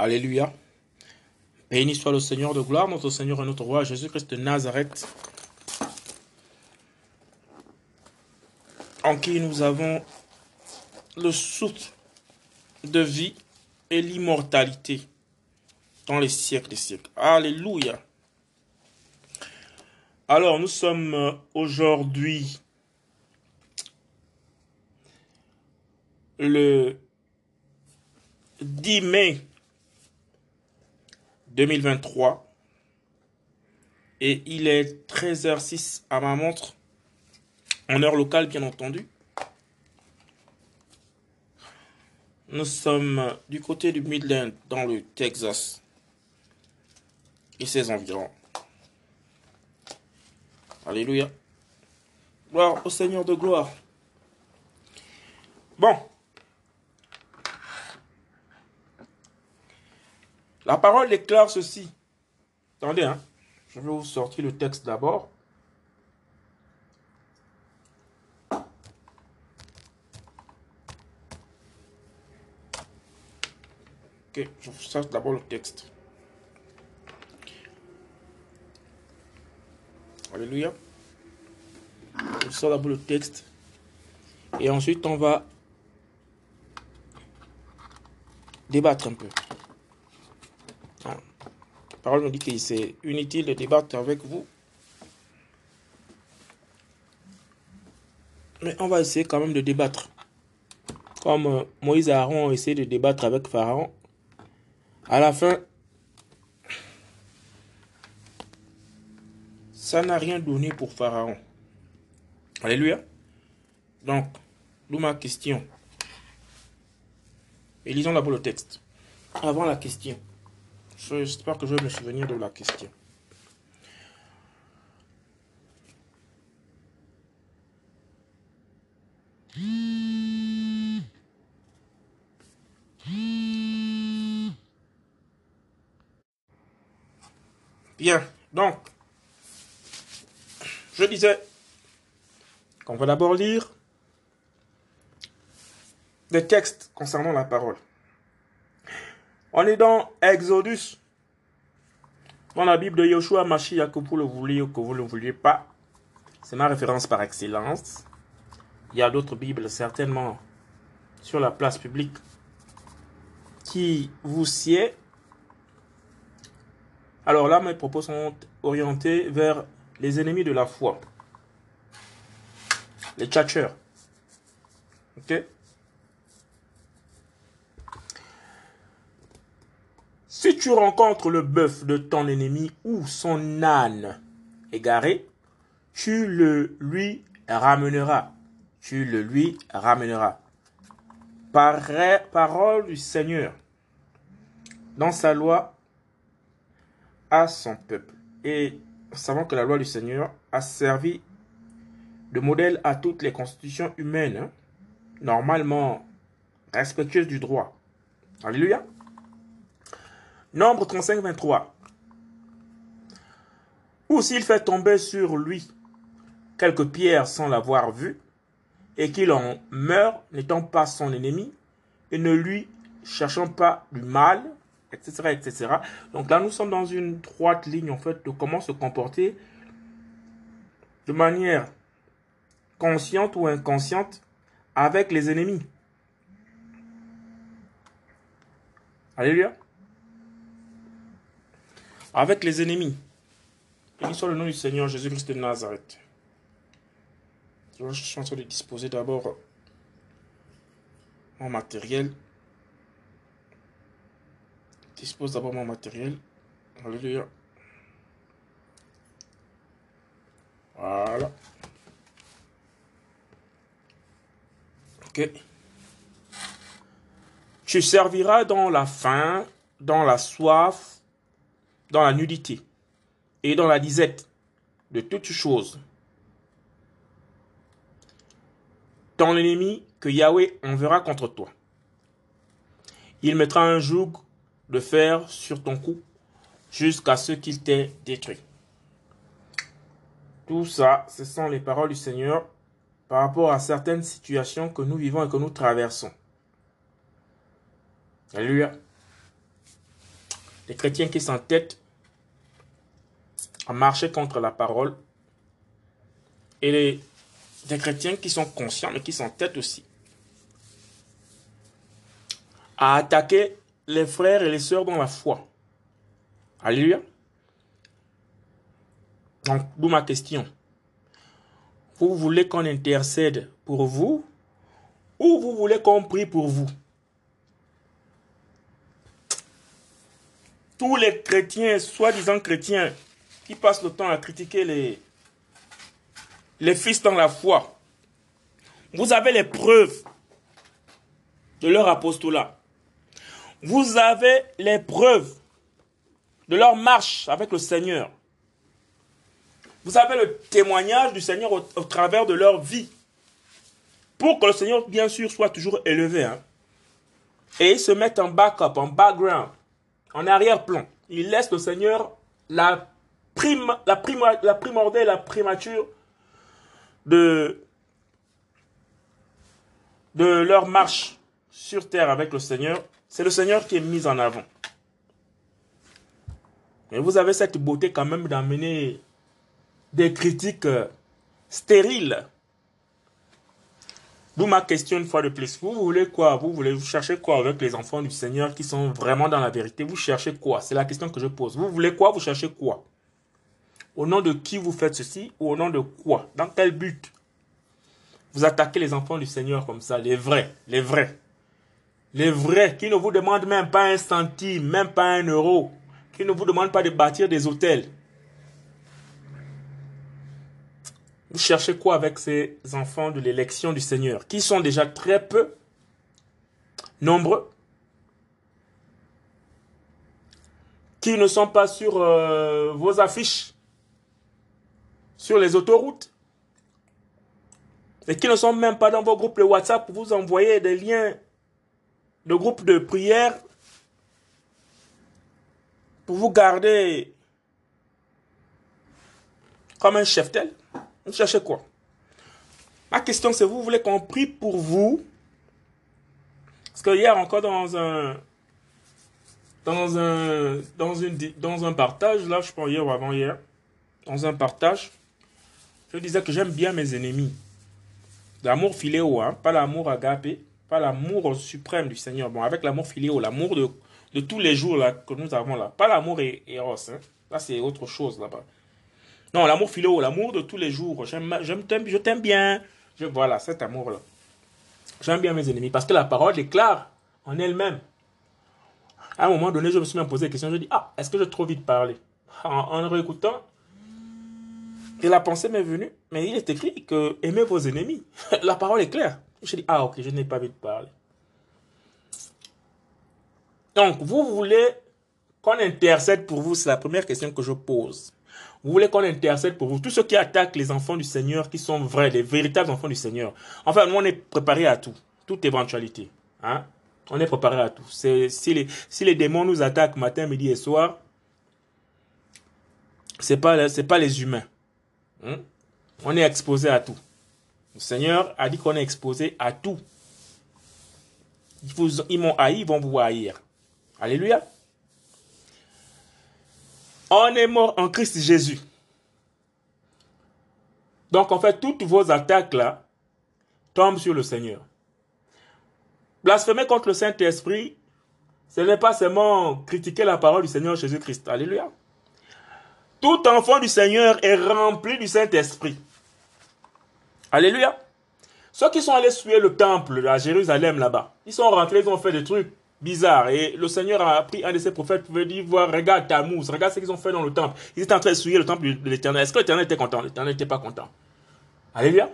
Alléluia. Béni soit le Seigneur de gloire, notre Seigneur et notre roi, Jésus-Christ de Nazareth, en qui nous avons le souffle de vie et l'immortalité dans les siècles des siècles. Alléluia. Alors, nous sommes aujourd'hui le 10 mai 2023 et il est 13h06 à ma montre en heure locale bien entendu. Nous sommes du côté du Midland dans le Texas et ses environs. Alléluia. Gloire au Seigneur de gloire. Bon, La parole déclare ceci. Attendez, hein. je vais vous sortir le texte d'abord. Ok, je vous sors d'abord le texte. Alléluia. Je sors d'abord le texte. Et ensuite, on va débattre un peu parole nous dit que c'est inutile de débattre avec vous. Mais on va essayer quand même de débattre. Comme euh, Moïse et Aaron ont essayé de débattre avec Pharaon. À la fin, ça n'a rien donné pour Pharaon. Alléluia. Donc, d'où ma question. Et lisons d'abord le texte. Avant la question. J'espère que je vais me souvenir de la question. Bien, donc, je disais qu'on va d'abord lire des textes concernant la parole. On est dans Exodus. Dans la Bible de Yoshua Mashiach, que vous le vouliez ou que vous ne le vouliez pas. C'est ma référence par excellence. Il y a d'autres Bibles certainement sur la place publique qui vous sied. Alors là, mes propos sont orientés vers les ennemis de la foi. Les tchatcheurs. Ok? Si tu rencontres le bœuf de ton ennemi ou son âne égaré, tu le lui ramèneras. Tu le lui ramèneras. parole du Seigneur dans sa loi à son peuple. Et savons que la loi du Seigneur a servi de modèle à toutes les constitutions humaines, hein, normalement respectueuses du droit. Alléluia. Nombre 35, 23. Ou s'il fait tomber sur lui quelques pierres sans l'avoir vu, et qu'il en meurt n'étant pas son ennemi, et ne lui cherchant pas du mal, etc., etc. Donc là, nous sommes dans une droite ligne, en fait, de comment se comporter de manière consciente ou inconsciente avec les ennemis. Alléluia avec les ennemis. Béni soit le nom du Seigneur Jésus-Christ de Nazareth. Je suis en train de disposer d'abord mon matériel. Dispose d'abord mon matériel. Alléluia. Voilà. Ok. Tu serviras dans la faim, dans la soif, dans la nudité et dans la disette de toutes choses. Ton ennemi que Yahweh enverra contre toi. Il mettra un joug de fer sur ton cou jusqu'à ce qu'il t'ait détruit. Tout ça, ce sont les paroles du Seigneur par rapport à certaines situations que nous vivons et que nous traversons. Alléluia. Les chrétiens qui s'entêtent à marcher contre la parole et les, des chrétiens qui sont conscients mais qui s'entêtent aussi à attaquer les frères et les sœurs dans la foi. Alléluia. Donc, d'où ma question. Vous voulez qu'on intercède pour vous ou vous voulez qu'on prie pour vous? Tous les chrétiens, soi-disant chrétiens, qui passent le temps à critiquer les, les fils dans la foi, vous avez les preuves de leur apostolat. Vous avez les preuves de leur marche avec le Seigneur. Vous avez le témoignage du Seigneur au, travers de leur vie. Pour que le Seigneur, bien sûr, soit toujours élevé. Hein. Et ils se mettent en backup, en background, en arrière-plan. Ils laissent le Seigneur la, prime, la, la primordiale, la primature de, de leur marche sur terre avec le Seigneur. C'est le Seigneur qui est mis en avant. Mais vous avez cette beauté quand même d'amener des critiques euh, stériles. D'où ma question une fois de plus. Vous voulez quoi? Vous voulez vous cherchez quoi avec les enfants du Seigneur qui sont vraiment dans la vérité? Vous cherchez quoi? C'est la question que je pose. Vous voulez quoi? Vous cherchez quoi? Au nom de qui vous faites ceci ou au nom de quoi? Dans quel but? Vous attaquez les enfants du Seigneur comme ça, les vrais, les vrais. Les vrais qui ne vous demandent même pas un centime, même pas un euro, qui ne vous demandent pas de bâtir des hôtels. Vous cherchez quoi avec ces enfants de l'élection du Seigneur, qui sont déjà très peu nombreux, qui ne sont pas sur euh, vos affiches, sur les autoroutes, et qui ne sont même pas dans vos groupes de WhatsApp? Pour vous envoyer des liens de groupes de prière pour vous garder comme un chef-tel? Vous cherchez quoi? Ma question c'est, vous voulez qu'on prie pour vous? Parce que hier encore dans un... Dans un, dans, une, dans un partage, là, je pense hier ou avant-hier, dans un partage, je disais que j'aime bien mes ennemis. L'amour filéo, hein, pas l'amour agapé, pas l'amour suprême du Seigneur. Bon, avec l'amour filéo, l'amour de, de tous les jours là, que nous avons là. Pas l'amour éros, hein. là c'est autre chose là-bas. Non, l'amour philo, l'amour de tous les jours. J'aime, je t'aime bien. Voilà, cet amour-là. J'aime bien mes ennemis parce que la parole est claire en elle-même. À un moment donné, je me suis même posé la question. Je dis, ah, est-ce que j'ai trop vite parlé? En, en réécoutant, et la pensée m'est venue. Mais il est écrit que aimez vos ennemis. la parole est claire. Je dis, ah, ok, je n'ai pas vite parlé. Donc, vous voulez qu'on intercède pour vous? C'est la première question que je pose. Vous voulez qu'on intercède pour vous. Tous ceux qui attaquent les enfants du Seigneur, qui sont vrais, les véritables enfants du Seigneur. Enfin, nous, on est préparé à tout. Toute éventualité. Hein? On est préparé à tout. Si les, démons nous attaquent matin, midi et soir, ce n'est pas, pas les humains. Hein? On est exposé à tout. Le Seigneur a dit qu'on est exposé à tout. Ils, ils m'ont haï, ils vont vous haïr. Alléluia. On est mort en Christ Jésus. Donc en fait, toutes vos attaques là tombent sur le Seigneur. Blasphémer contre le Saint-Esprit, ce n'est pas seulement critiquer la parole du Seigneur Jésus-Christ. Alléluia. Tout enfant du Seigneur est rempli du Saint-Esprit. Alléluia. Ceux qui sont allés suivre le temple à Jérusalem là-bas, ils sont rentrés, ils ont fait des trucs bizarre. Et le Seigneur a pris un de ses prophètes pour dire, voir, regarde ta regarde ce qu'ils ont fait dans le temple. Ils étaient en train de souiller le temple de l'éternel. Est-ce que l'éternel était content? L'éternel n'était pas content. Alléluia.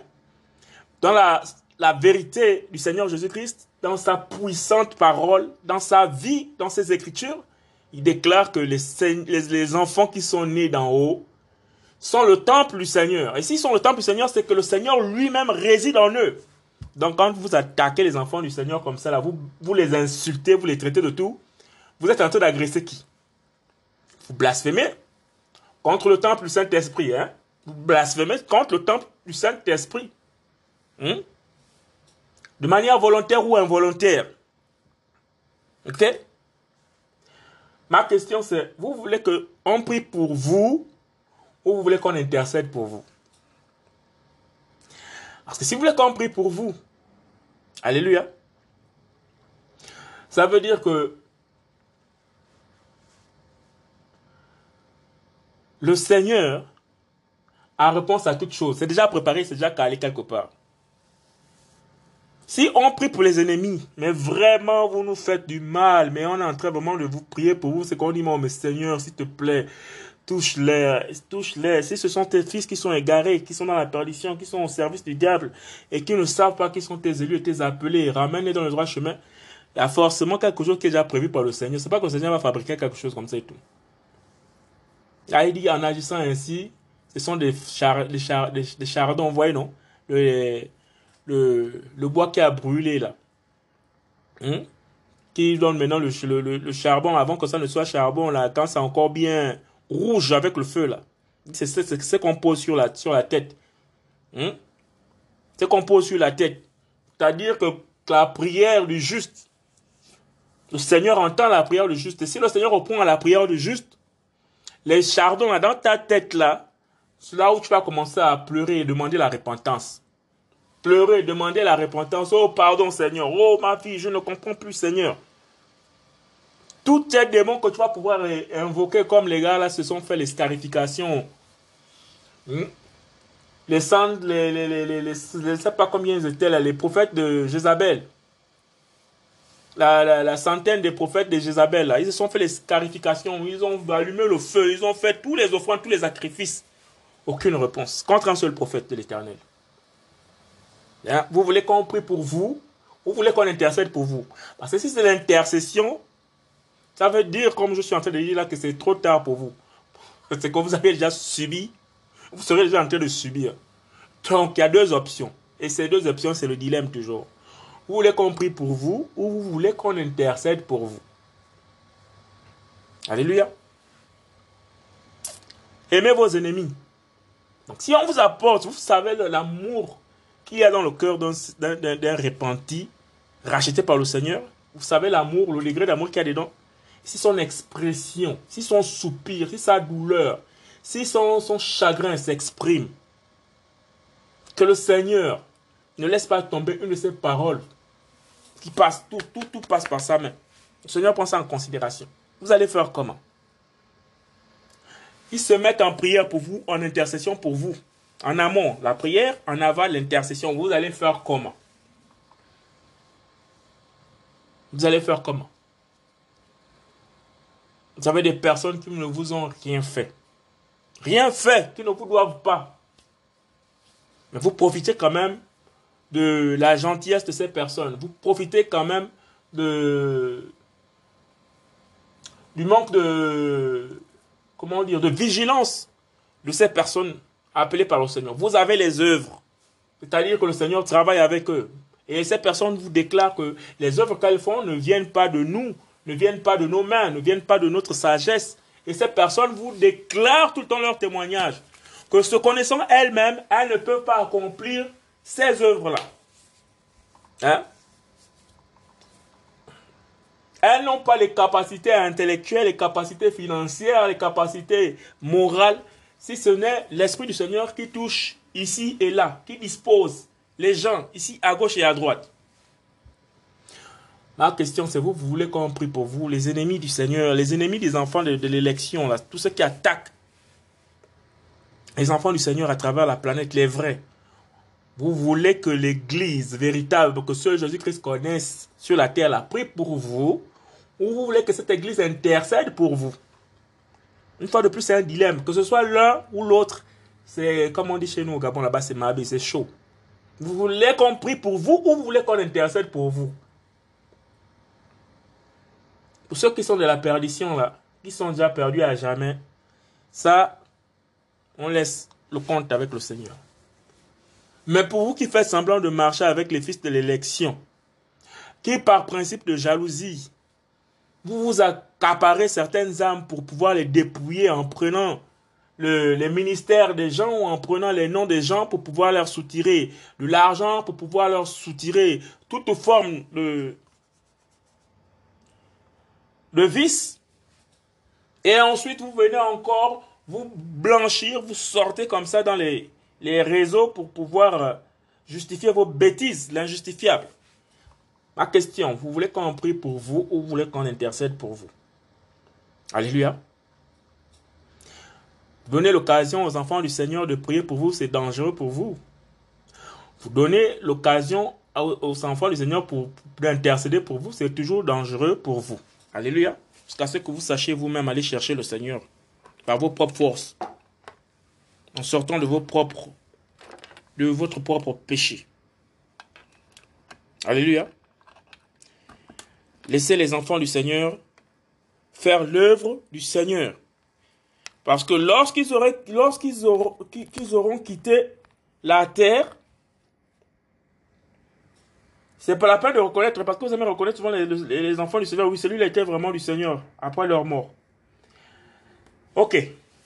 Dans la, vérité du Seigneur Jésus-Christ, dans sa puissante parole, dans sa vie, dans ses écritures, il déclare que les, les, les enfants qui sont nés d'en haut sont le temple du Seigneur. Et s'ils sont le temple du Seigneur, c'est que le Seigneur lui-même réside en eux. Donc quand vous attaquez les enfants du Seigneur comme ça, là, vous, vous les insultez, vous les traitez de tout, vous êtes en train d'agresser qui? Vous blasphémez contre le temple du Saint-Esprit. Hein? Vous blasphémez contre le temple du Saint-Esprit. Hein? De manière volontaire ou involontaire. Ok? Ma question c'est, vous voulez qu'on prie pour vous ou vous voulez qu'on intercède pour vous? Parce que si vous voulez qu'on prie pour vous, Alléluia, ça veut dire que le Seigneur a réponse à toute chose. C'est déjà préparé, c'est déjà calé quelque part. Si on prie pour les ennemis, mais vraiment vous nous faites du mal, mais on est en train vraiment de vous prier pour vous, c'est qu'on dit, mais Seigneur, s'il te plaît, touche-les, touche-les. Si ce sont tes fils qui sont égarés, qui sont dans la perdition, qui sont au service du diable, et qui ne savent pas qui sont tes élus tes appelés, ramène-les dans le droit chemin, il y a forcément quelque chose qui est déjà prévu par le Seigneur. C'est pas que le Seigneur va fabriquer quelque chose comme ça et tout. Là, il dit, en agissant ainsi, ce sont des, char, des, char, des, chardons, vous voyez, non le, le, le, bois qui a brûlé, là. Hein? Qui donne maintenant le, le, le, charbon, avant que ça ne soit charbon, là, quand c'est encore bien rouge avec le feu, là. C'est ce qu'on pose sur la, sur la tête. Hein? C'est qu'on pose sur la tête. C'est-à-dire que la prière du juste, le Seigneur entend la prière du juste. Et si le Seigneur répond à la prière du juste, les chardons dans ta tête là, c'est là où tu vas commencer à pleurer et demander la repentance. Pleurer, demander la repentance. Oh, pardon Seigneur. Oh, ma fille, je ne comprends plus Seigneur. Tous ces démons que tu vas pouvoir invoquer comme les gars là se sont fait les scarifications. Hmm? Les cendres, les, les, les, les, je ne sais pas combien ils étaient là, les prophètes de Jézabel la, la, centaine des prophètes de Jézabel, là, ils se sont fait les scarifications, ils ont allumé le feu, ils ont fait tous les offrandes, tous les sacrifices. Aucune réponse contre un seul prophète de l'éternel. Hein? Vous voulez qu'on prie pour vous? Vous voulez qu'on intercède pour vous? Parce que si c'est l'intercession, ça veut dire, comme je suis en train de dire là, que c'est trop tard pour vous. C'est que vous avez déjà subi, vous serez déjà en train de subir. Donc, il y a deux options. Et ces deux options, c'est le dilemme toujours. Vous voulez qu'on prie pour vous ou vous voulez qu'on intercède pour vous Alléluia. Aimez vos ennemis. Donc si on vous apporte, vous savez l'amour qu'il y a dans le cœur d'un repenti, racheté par le Seigneur, vous savez l'amour, le degré d'amour qu'il y a dedans. Si son expression, si son soupir, si sa douleur, si son, chagrin s'exprime, que le Seigneur ne laisse pas tomber une de ses paroles qui passe, tout, tout, tout passe par sa main. Le Seigneur prend ça en considération. Vous allez faire comment? Ils se mettent en prière pour vous, en intercession pour vous. En amont, la prière, en aval, l'intercession. Vous allez faire comment? Vous allez faire comment? Vous avez des personnes qui ne vous ont rien fait. Rien fait, qui ne vous doivent pas. Mais vous profitez quand même de la gentillesse de ces personnes. Vous profitez quand même de du manque de comment dire de vigilance de ces personnes appelées par le Seigneur. Vous avez les œuvres, c'est-à-dire que le Seigneur travaille avec eux. Et ces personnes vous déclarent que les œuvres qu'elles font ne viennent pas de nous, ne viennent pas de nos mains, ne viennent pas de notre sagesse. Et ces personnes vous déclarent tout le temps leur témoignage que se connaissant elles-mêmes, elles ne peuvent pas accomplir ces œuvres-là, hein, elles n'ont pas les capacités intellectuelles, les capacités financières, les capacités morales, si ce n'est l'Esprit du Seigneur qui touche ici et là, qui dispose les gens ici à gauche et à droite. Ma question, c'est vous, vous voulez qu'on prie pour vous, les ennemis du Seigneur, les ennemis des enfants de, l'élection, tous ceux qui attaquent les enfants du Seigneur à travers la planète, les vrais. Vous voulez que l'Église véritable, que seul Jésus-Christ connaisse sur la terre, la prie pour vous, ou vous voulez que cette Église intercède pour vous? Une fois de plus, c'est un dilemme. Que ce soit l'un ou l'autre, c'est comme on dit chez nous au Gabon, là-bas, c'est mabé, c'est chaud. Vous voulez qu'on prie pour vous ou vous voulez qu'on intercède pour vous? Pour ceux qui sont de la perdition, là, qui sont déjà perdus à jamais, ça, on laisse le compte avec le Seigneur. Mais pour vous qui faites semblant de marcher avec les fils de l'élection, qui par principe de jalousie, vous vous accaparez certaines âmes pour pouvoir les dépouiller en prenant le, les ministères des gens ou en prenant les noms des gens pour pouvoir leur soutirer de l'argent, pour pouvoir leur soutirer toute forme de, de vice, Et ensuite, vous venez encore vous blanchir, vous sortez comme ça dans les, réseaux pour pouvoir euh, justifier vos bêtises, l'injustifiable. Ma question, vous voulez qu'on prie pour vous ou vous voulez qu'on intercède pour vous? Alléluia. Donnez l'occasion aux enfants du Seigneur de prier pour vous, c'est dangereux pour vous. Vous donnez l'occasion aux enfants du Seigneur pour, d'intercéder pour vous, c'est toujours dangereux pour vous. Alléluia. Jusqu'à ce que vous sachiez vous-même aller chercher le Seigneur par vos propres forces, en sortant de vos propres, de votre propre péché. Alléluia. Laissez les enfants du Seigneur faire l'œuvre du Seigneur. Parce que lorsqu'ils auront, auront quitté la terre, c'est pas la peine de reconnaître, parce que vous aimez reconnaître souvent les, enfants du Seigneur. Oui, celui-là était vraiment du Seigneur après leur mort. Ok.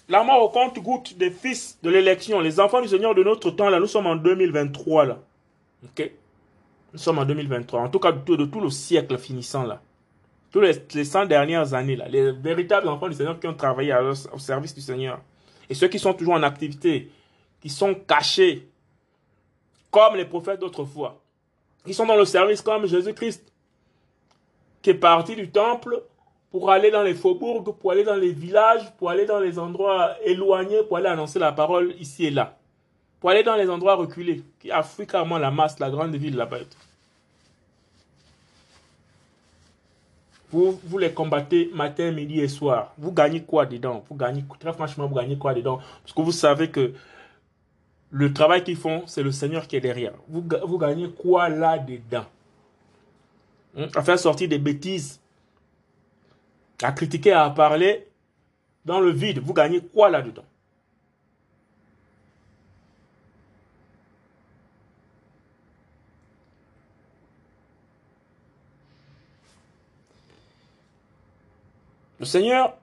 La mort au compte-goutte des fils de l'élection, les enfants du Seigneur de notre temps, là, nous sommes en 2023, là. Ok. Nous sommes en 2023. En tout cas, de, tout le siècle finissant, là. Tous les, les 100 dernières années, là. Les véritables enfants du Seigneur qui ont travaillé au service du Seigneur. Et ceux qui sont toujours en activité, qui sont cachés, comme les prophètes d'autrefois. Ils sont dans le service comme Jésus-Christ, qui est parti du temple pour aller dans les faubourgs, pour aller dans les villages, pour aller dans les endroits éloignés, pour aller annoncer la parole ici et là. Pour aller dans les endroits reculés, qui a fui carrément la masse, la grande ville là-bas. Vous, vous les combattez matin, midi et soir. Vous gagnez quoi dedans? Vous gagnez, très franchement, vous gagnez quoi dedans? Parce que vous savez que le travail qu'ils font, c'est le Seigneur qui est derrière. Vous, gagnez quoi là-dedans? Hein? À faire sortir des bêtises, à critiquer, à parler dans le vide. Vous gagnez quoi là-dedans? Le Seigneur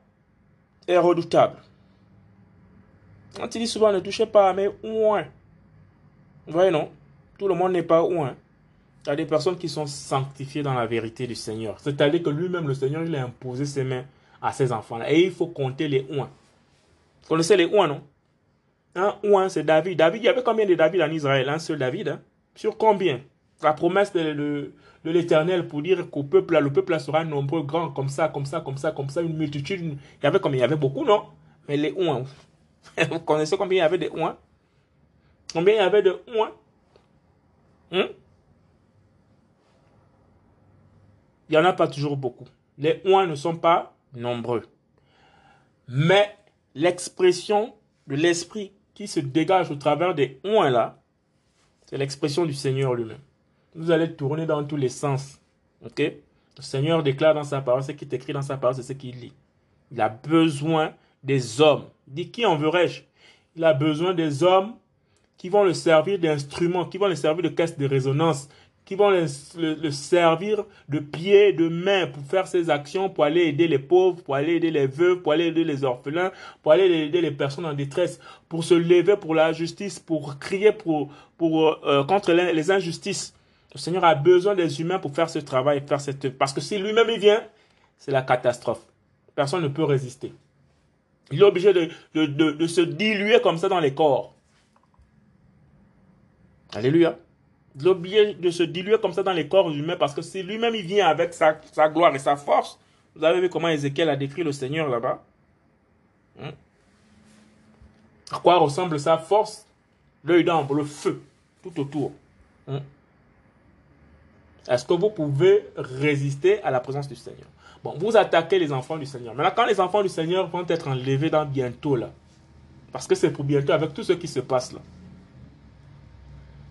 est redoutable. Quand il dit souvent ne touchez pas, mais ouin. Vous voyez, non? Tout le monde n'est pas ouin. Il y a des personnes qui sont sanctifiées dans la vérité du Seigneur. C'est-à-dire que lui-même, le Seigneur, il a imposé ses mains à ses enfants-là. Et il faut compter les ouins. Vous connaissez les ouins, non? Un ouin, c'est David. David, il y avait combien de David en Israël? Un seul David. Hein? Sur combien? La promesse de, de, l'Éternel pour dire qu'au peuple, le peuple sera nombreux, grand, comme ça, comme ça, comme ça, comme ça, une multitude. Il y avait combien? Il y avait beaucoup, non? Mais les ouins, Vous connaissez combien il y avait de ouins Combien il y avait de ouins hmm? Il n'y en a pas toujours beaucoup. Les ouins ne sont pas nombreux. Mais l'expression de l'esprit qui se dégage au travers des ouins là, c'est l'expression du Seigneur lui-même. Vous allez tourner dans tous les sens. Ok? Le Seigneur déclare dans sa parole, ce qui est écrit dans sa parole, c'est ce qu'il lit. Il a besoin des hommes. Dit qui en verrai-je Il a besoin des hommes qui vont le servir d'instrument, qui vont le servir de caisse de résonance, qui vont le, servir de pied, de main pour faire ses actions, pour aller aider les pauvres, pour aller aider les veuves, pour aller aider les orphelins, pour aller aider les personnes en détresse, pour se lever pour la justice, pour crier pour, pour, euh, contre les injustices. Le Seigneur a besoin des humains pour faire ce travail, faire cette... Parce que si lui-même il vient, c'est la catastrophe. Personne ne peut résister. Il est obligé de, se diluer comme ça dans les corps. Alléluia. Il est obligé de se diluer comme ça dans les corps humains parce que si lui-même il vient avec sa, gloire et sa force, vous avez vu comment Ézéchiel a décrit le Seigneur là-bas. Hmm? À quoi ressemble sa force? L'œil d'ambre, le feu, tout autour. Hmm? Est-ce que vous pouvez résister à la présence du Seigneur? Bon, vous attaquez les enfants du Seigneur. Maintenant, quand les enfants du Seigneur vont être enlevés dans bientôt, là, parce que c'est pour bientôt avec tout ce qui se passe là.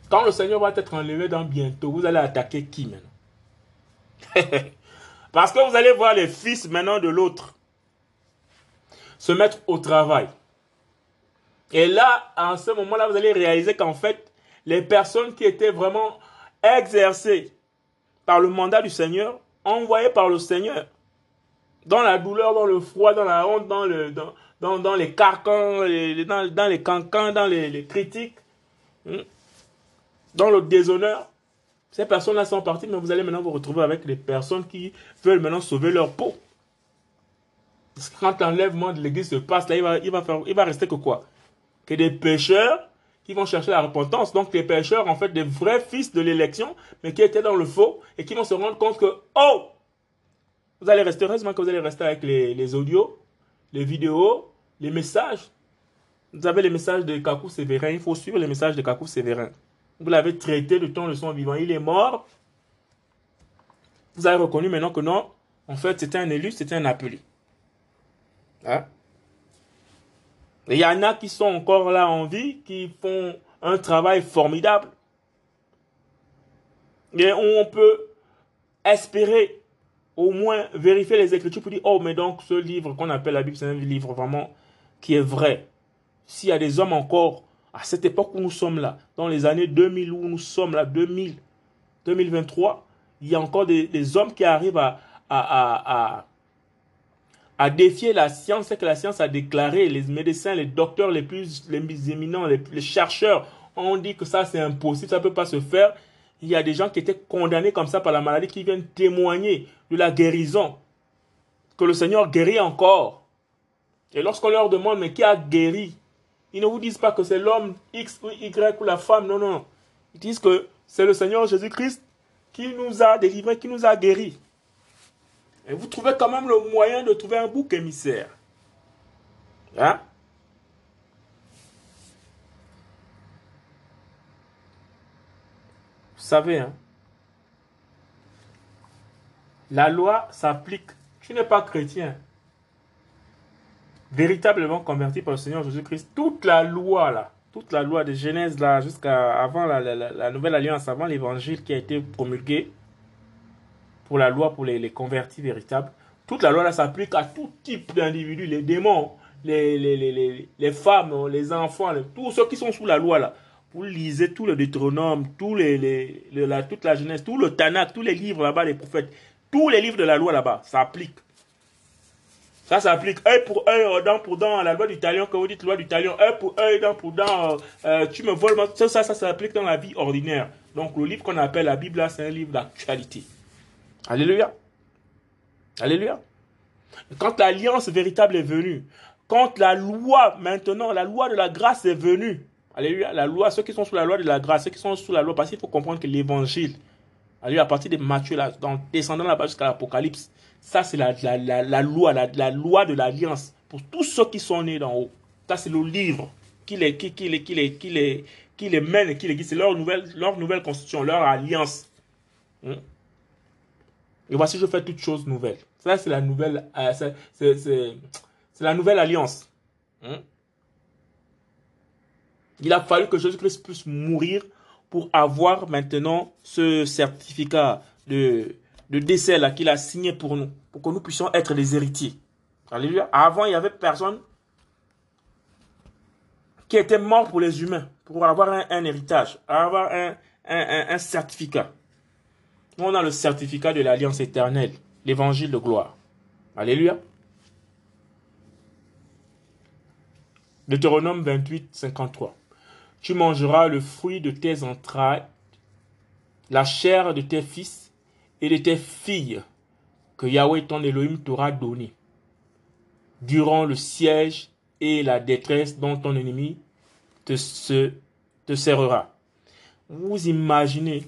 Quand le Seigneur va être enlevé dans bientôt, vous allez attaquer qui maintenant? Parce que vous allez voir les fils maintenant de l'autre se mettre au travail. Et là, en ce moment-là, vous allez réaliser qu'en fait, les personnes qui étaient vraiment exercées par le mandat du Seigneur, envoyées par le Seigneur, dans la douleur, dans le froid, dans la honte, dans, le, dans, dans, dans les carcans, dans, dans, les cancans, dans les, les critiques, hmm, dans le déshonneur. Ces personnes-là sont parties, mais vous allez maintenant vous retrouver avec des personnes qui veulent maintenant sauver leur peau. Parce que quand l'enlèvement de l'église se passe, là, il va, il va, il va rester que quoi? Que des pécheurs qui vont chercher la repentance. Donc, des pécheurs, en fait, des vrais fils de l'élection, mais qui étaient dans le faux et qui vont se rendre compte que, oh, vous allez rester, heureusement que vous allez rester avec les, audios, les vidéos, les messages. Vous avez les messages de Kakou Sévérin, il faut suivre les messages de Kakou Sévérin. Vous l'avez traité de temps de son vivant, il est mort. Vous avez reconnu maintenant que non, en fait, c'était un élu, c'était un appelé. Hein? il y en a qui sont encore là en vie, qui font un travail formidable. Et on peut espérer au moins vérifier les Écritures pour dire, oh, mais donc ce livre qu'on appelle la Bible, c'est un livre vraiment qui est vrai. S'il y a des hommes encore, à cette époque où nous sommes là, dans les années 2000 où nous sommes là, 2000, 2023, il y a encore des, hommes qui arrivent à, à, à, défier la science, et que la science a déclaré, les médecins, les docteurs les plus, les éminents, les, les chercheurs ont dit que ça c'est impossible, ça ne peut pas se faire. Il y a des gens qui étaient condamnés comme ça par la maladie qui viennent témoigner de la guérison, que le Seigneur guérit encore. Et lorsqu'on leur demande, mais qui a guéri? Ils ne vous disent pas que c'est l'homme X ou Y ou la femme, non, non. Ils disent que c'est le Seigneur Jésus-Christ qui nous a délivrés, qui nous a guéris. Et vous trouvez quand même le moyen de trouver un bouc émissaire. Hein? Savez, hein la loi s'applique. Tu n'es pas chrétien. Véritablement converti par le Seigneur Jésus-Christ. Toute la loi, là, toute la loi de Genèse, là, jusqu'à avant la, nouvelle alliance, avant l'évangile qui a été promulgué pour la loi pour les, convertis véritables, toute la loi, là, s'applique à tout type d'individus, les démons, les, les, les, femmes, les enfants, tous ceux qui sont sous la loi, là. Vous lisez tout le Deutéronome, les, la, toute la Genèse, tout le Tanakh, tous les livres là-bas, les prophètes. Tous les livres de la loi là-bas, ça applique. Ça s'applique œil pour œil, dent pour dent, la loi du talion, quand vous dites loi du talion, œil pour œil, dent pour dent, euh, euh, tu me voles, ça, ça, ça s'applique dans la vie ordinaire. Donc le livre qu'on appelle la Bible, là, c'est un livre d'actualité. Alléluia. Alléluia. Quand l'alliance véritable est venue, quand la loi, maintenant, la loi de la grâce est venue, Alléluia, la loi, ceux qui sont sous la loi de la grâce, ceux qui sont sous la loi, parce qu'il faut comprendre que l'évangile, Allez, à partir de Matthieu, descendant là-bas jusqu'à l'Apocalypse, ça c'est la, la, la, loi, la, loi de l'alliance pour tous ceux qui sont nés d'en haut. Ça c'est le livre qui les, qui, les, qui, les, qui, les, qui les mène et qui les guide. C'est leur nouvelle, leur nouvelle constitution, leur alliance. Hmm? Et voici, je fais toutes choses nouvelles. Ça c'est la nouvelle, euh, c'est la nouvelle alliance. Hmm? Il a fallu que Jésus-Christ puisse mourir pour avoir maintenant ce certificat de, décès là qu'il a signé pour nous, pour que nous puissions être les héritiers. Alléluia. Avant, il y avait personne qui était mort pour les humains, pour avoir un, héritage, avoir un, un, un certificat. On a le certificat de l'alliance éternelle, l'évangile de gloire. Alléluia. Deutéronome 28, 53. Tu mangeras le fruit de tes entrailles, la chair de tes fils et de tes filles que Yahweh ton Elohim t'aura donné durant le siège et la détresse dont ton ennemi te, se, te serrera. Vous imaginez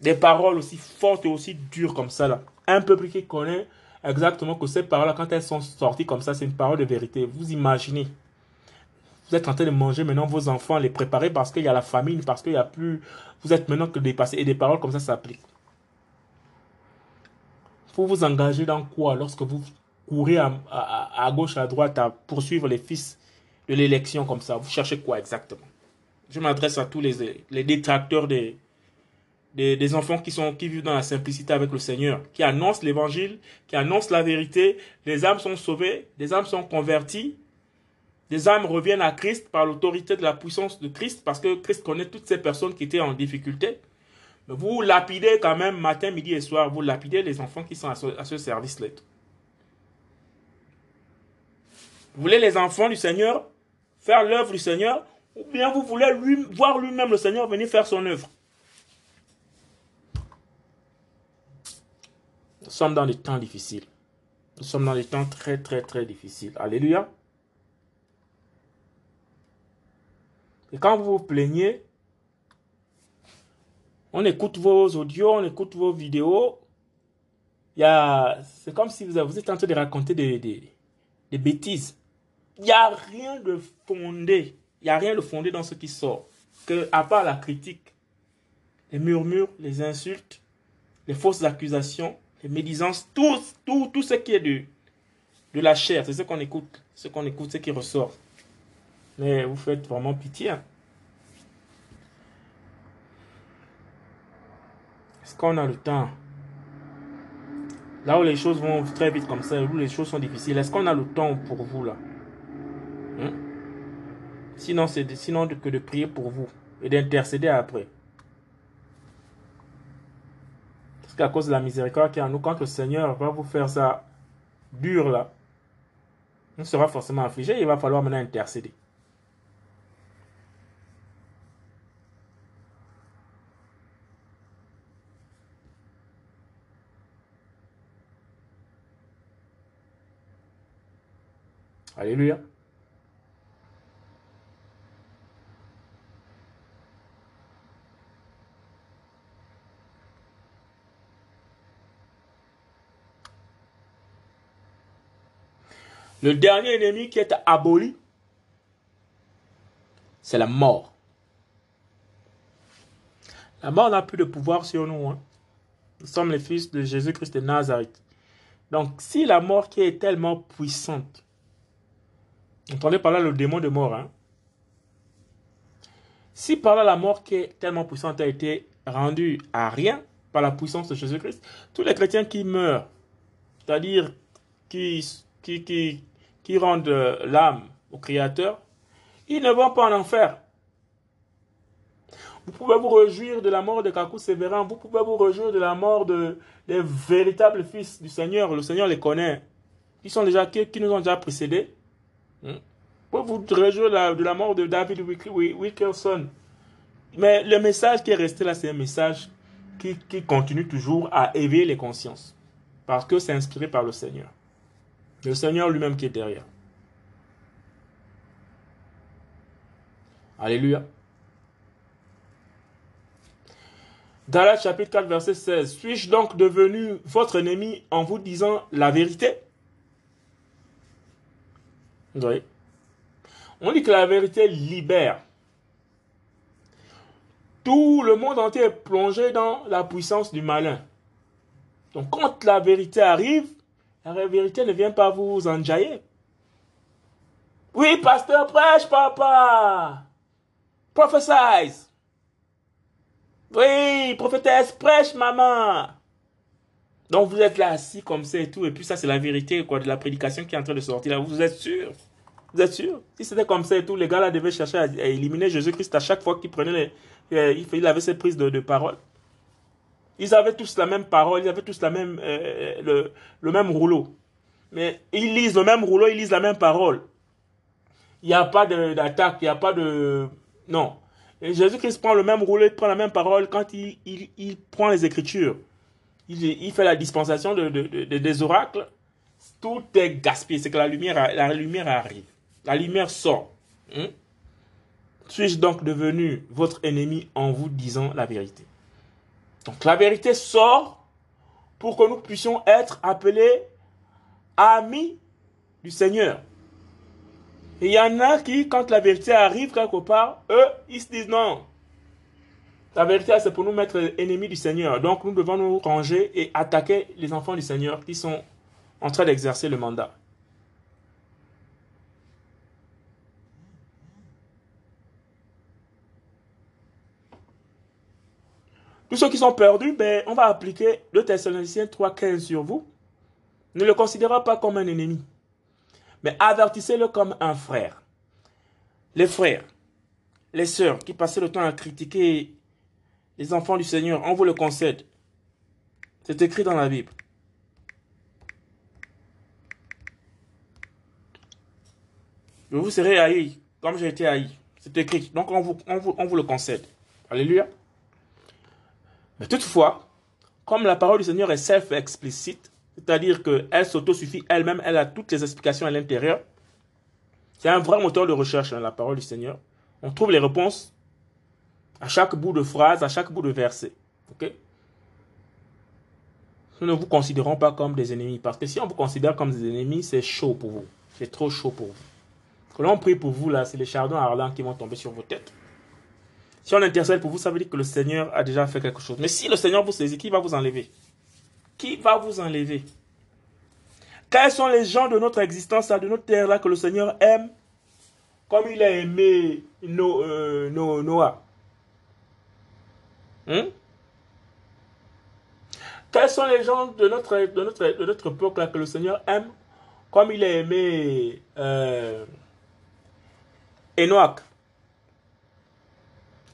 des paroles aussi fortes et aussi dures comme ça là. Un peuple qui connaît exactement que ces paroles, quand elles sont sorties comme ça, c'est une parole de vérité. Vous imaginez vous êtes en train de manger maintenant vos enfants, les préparer parce qu'il y a la famine, parce qu'il n'y a plus. Vous êtes maintenant que dépassé. Et des paroles comme ça s'appliquent. Faut vous engager dans quoi lorsque vous courez à, gauche, à droite à poursuivre les fils de l'élection comme ça? Vous cherchez quoi exactement? Je m'adresse à tous les, détracteurs des, enfants qui, sont, qui vivent dans la simplicité avec le Seigneur, qui annoncent l'évangile, qui annoncent la vérité. Les âmes sont sauvées, les âmes sont converties des âmes reviennent à Christ par l'autorité de la puissance de Christ, parce que Christ connaît toutes ces personnes qui étaient en difficulté. Mais vous lapidez quand même matin, midi et soir, vous lapidez les enfants qui sont à ce, service-là. Vous voulez les enfants du Seigneur faire l'œuvre du Seigneur, ou bien vous voulez voir lui-même le Seigneur venir faire son œuvre? Nous sommes dans des temps difficiles. Nous sommes dans des temps très, très, très difficiles. Alléluia. Et quand vous vous plaignez, on écoute vos audios, on écoute vos vidéos. C'est comme si vous, vous êtes en train de raconter des, des, bêtises. Il n'y a rien de fondé. Il n'y a rien de fondé dans ce qui sort. Que, à part la critique, les murmures, les insultes, les fausses accusations, les médisances, tout, tout, tout ce qui est de, de la chair, c'est ce qu'on écoute. Ce qu'on écoute, ce qui ressort. Mais vous faites vraiment pitié. Hein. Est-ce qu'on a le temps? Là où les choses vont très vite comme ça, où les choses sont difficiles, est-ce qu'on a le temps pour vous là? Hein? Sinon, c'est sinon que de prier pour vous et d'intercéder après. Parce qu'à cause de la miséricorde qui est en nous, quand le Seigneur va vous faire ça dur là, on sera forcément affligé, il va falloir maintenant intercéder. Alléluia. Le dernier ennemi qui est aboli, c'est la mort. La mort n'a plus de pouvoir sur nous. Hein. Nous sommes les fils de Jésus-Christ de Nazareth. Donc, si la mort qui est tellement puissante, entendez par là le démon de mort, hein? si par là la mort qui est tellement puissante a été rendue à rien par la puissance de Jésus-Christ, tous les chrétiens qui meurent, c'est-à-dire qui, qui, qui, rendent euh, l'âme au Créateur, ils ne vont pas en enfer. Vous pouvez vous réjouir de la mort de Kakou Sévérin, vous pouvez vous réjouir de la mort de, des véritables fils du Seigneur. Le Seigneur les connaît. Ils sont déjà, qui nous ont déjà précédés. Hmm? Vous pouvez vous réjouir de la, mort de David Wilkerson. Mais le message qui est resté là, c'est un message qui, qui continue toujours à éveiller les consciences. Parce que c'est inspiré par le Seigneur. Le Seigneur lui-même qui est derrière. Alléluia. Galates chapitre 4 verset 16. Suis-je donc devenu votre ennemi en vous disant la vérité? On dit que la vérité libère. Tout le monde entier est plongé dans la puissance du malin. Donc quand la vérité arrive, la vérité ne vient pas vous enjailler. Oui, pasteur, prêche, papa. Prophesize. Oui, prophétesse, prêche, maman. Donc vous êtes là assis comme ça et tout. Et puis ça, c'est la vérité quoi, de la prédication qui est en train de sortir là. Vous êtes sûr? Vous êtes sûr? Si c'était comme ça et tout, les gars là devaient chercher à, éliminer Jésus-Christ à chaque fois qu'ils prenaient les, euh, il avait ses prises de, parole. Ils avaient tous la même parole, ils avaient tous même, euh, le, même rouleau. Mais ils lisent le même rouleau, ils lisent la même parole. Il n'y a pas d'attaque, il n'y a pas de... Non. Jésus-Christ prend le même rouleau, il prend la même parole quand il, prend les Écritures. Il, fait la dispensation de, de, de, des oracles. Tout est gaspillé. C'est que la lumière arrive. La lumière sort. Hein? Suis-je donc devenu votre ennemi en vous disant la vérité? Donc la vérité sort pour que nous puissions être appelés amis du Seigneur. Il y en a qui, quand la vérité arrive quelque part, eux, ils se disent non. La vérité, c'est pour nous mettre ennemis du Seigneur. Donc nous devons nous ranger et attaquer les enfants du Seigneur qui sont en train d'exercer le mandat. Tous ceux qui sont perdus, ben, on va appliquer le Thessaloniciens 3.15 sur vous. Ne le considérez pas comme un ennemi, mais avertissez-le comme un frère. Les frères, les sœurs qui passaient le temps à critiquer les enfants du Seigneur, on vous le concède. C'est écrit dans la Bible. Vous serez haïs, comme j'ai été haï. C'est écrit. Donc on vous, on vous le concède. Alléluia. Mais toutefois, comme la parole du Seigneur est self-explicite, c'est-à-dire qu'elle s'autosuffit elle-même, elle a toutes les explications à l'intérieur. C'est un vrai moteur de recherche, hein, la parole du Seigneur. On trouve les réponses à chaque bout de phrase, à chaque bout de verset. Nous ne vous considérons pas comme des ennemis, parce que si on vous considère comme des ennemis, c'est chaud pour vous. C'est trop chaud pour vous. Que l'on prie pour vous, là, c'est les chardons ardents qui vont tomber sur vos têtes. Si on intercède pour vous, ça veut dire que le Seigneur a déjà fait quelque chose. Mais si le Seigneur vous saisit, qui va vous enlever? Qui va vous enlever? Quels sont les gens de notre existence, de notre terre, là, que le Seigneur aime? Comme il a aimé euh, Noah. Hmm? Quels sont les gens de notre, de notre, de notre époque là, que le Seigneur aime? Comme il a aimé euh, Enoch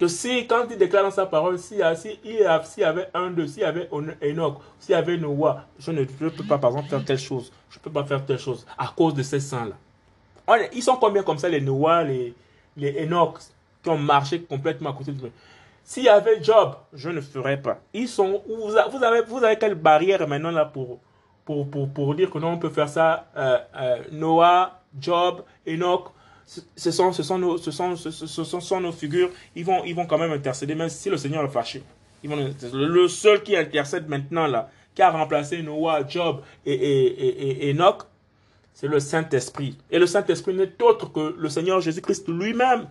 si, quand il déclare dans sa parole, s'il si, y, si, avait un de, s'il y avait Enoch, s'il y avait Noah, je ne peux pas, par exemple, faire telle chose. Je ne peux pas faire telle chose à cause de ces saints-là. Ils sont combien comme ça, les Noah, les, les Enoch, qui ont marché complètement à côté de S'il y avait Job, je ne ferais pas. Ils sont, vous, avez, vous avez quelle barrière maintenant là pour, pour, pour, pour dire que non, on peut faire ça euh, euh, Noah, Job, Enoch, ce sont, ce sont, nos, ce sont, ce, sont, nos figures, ils vont, ils vont quand même intercéder, même si le Seigneur est fâché. Ils vont, le seul qui intercède maintenant, là, qui a remplacé Noah, Job et, et, et, Enoch, c'est le Saint-Esprit. Et le Saint-Esprit n'est autre que le Seigneur Jésus-Christ lui-même.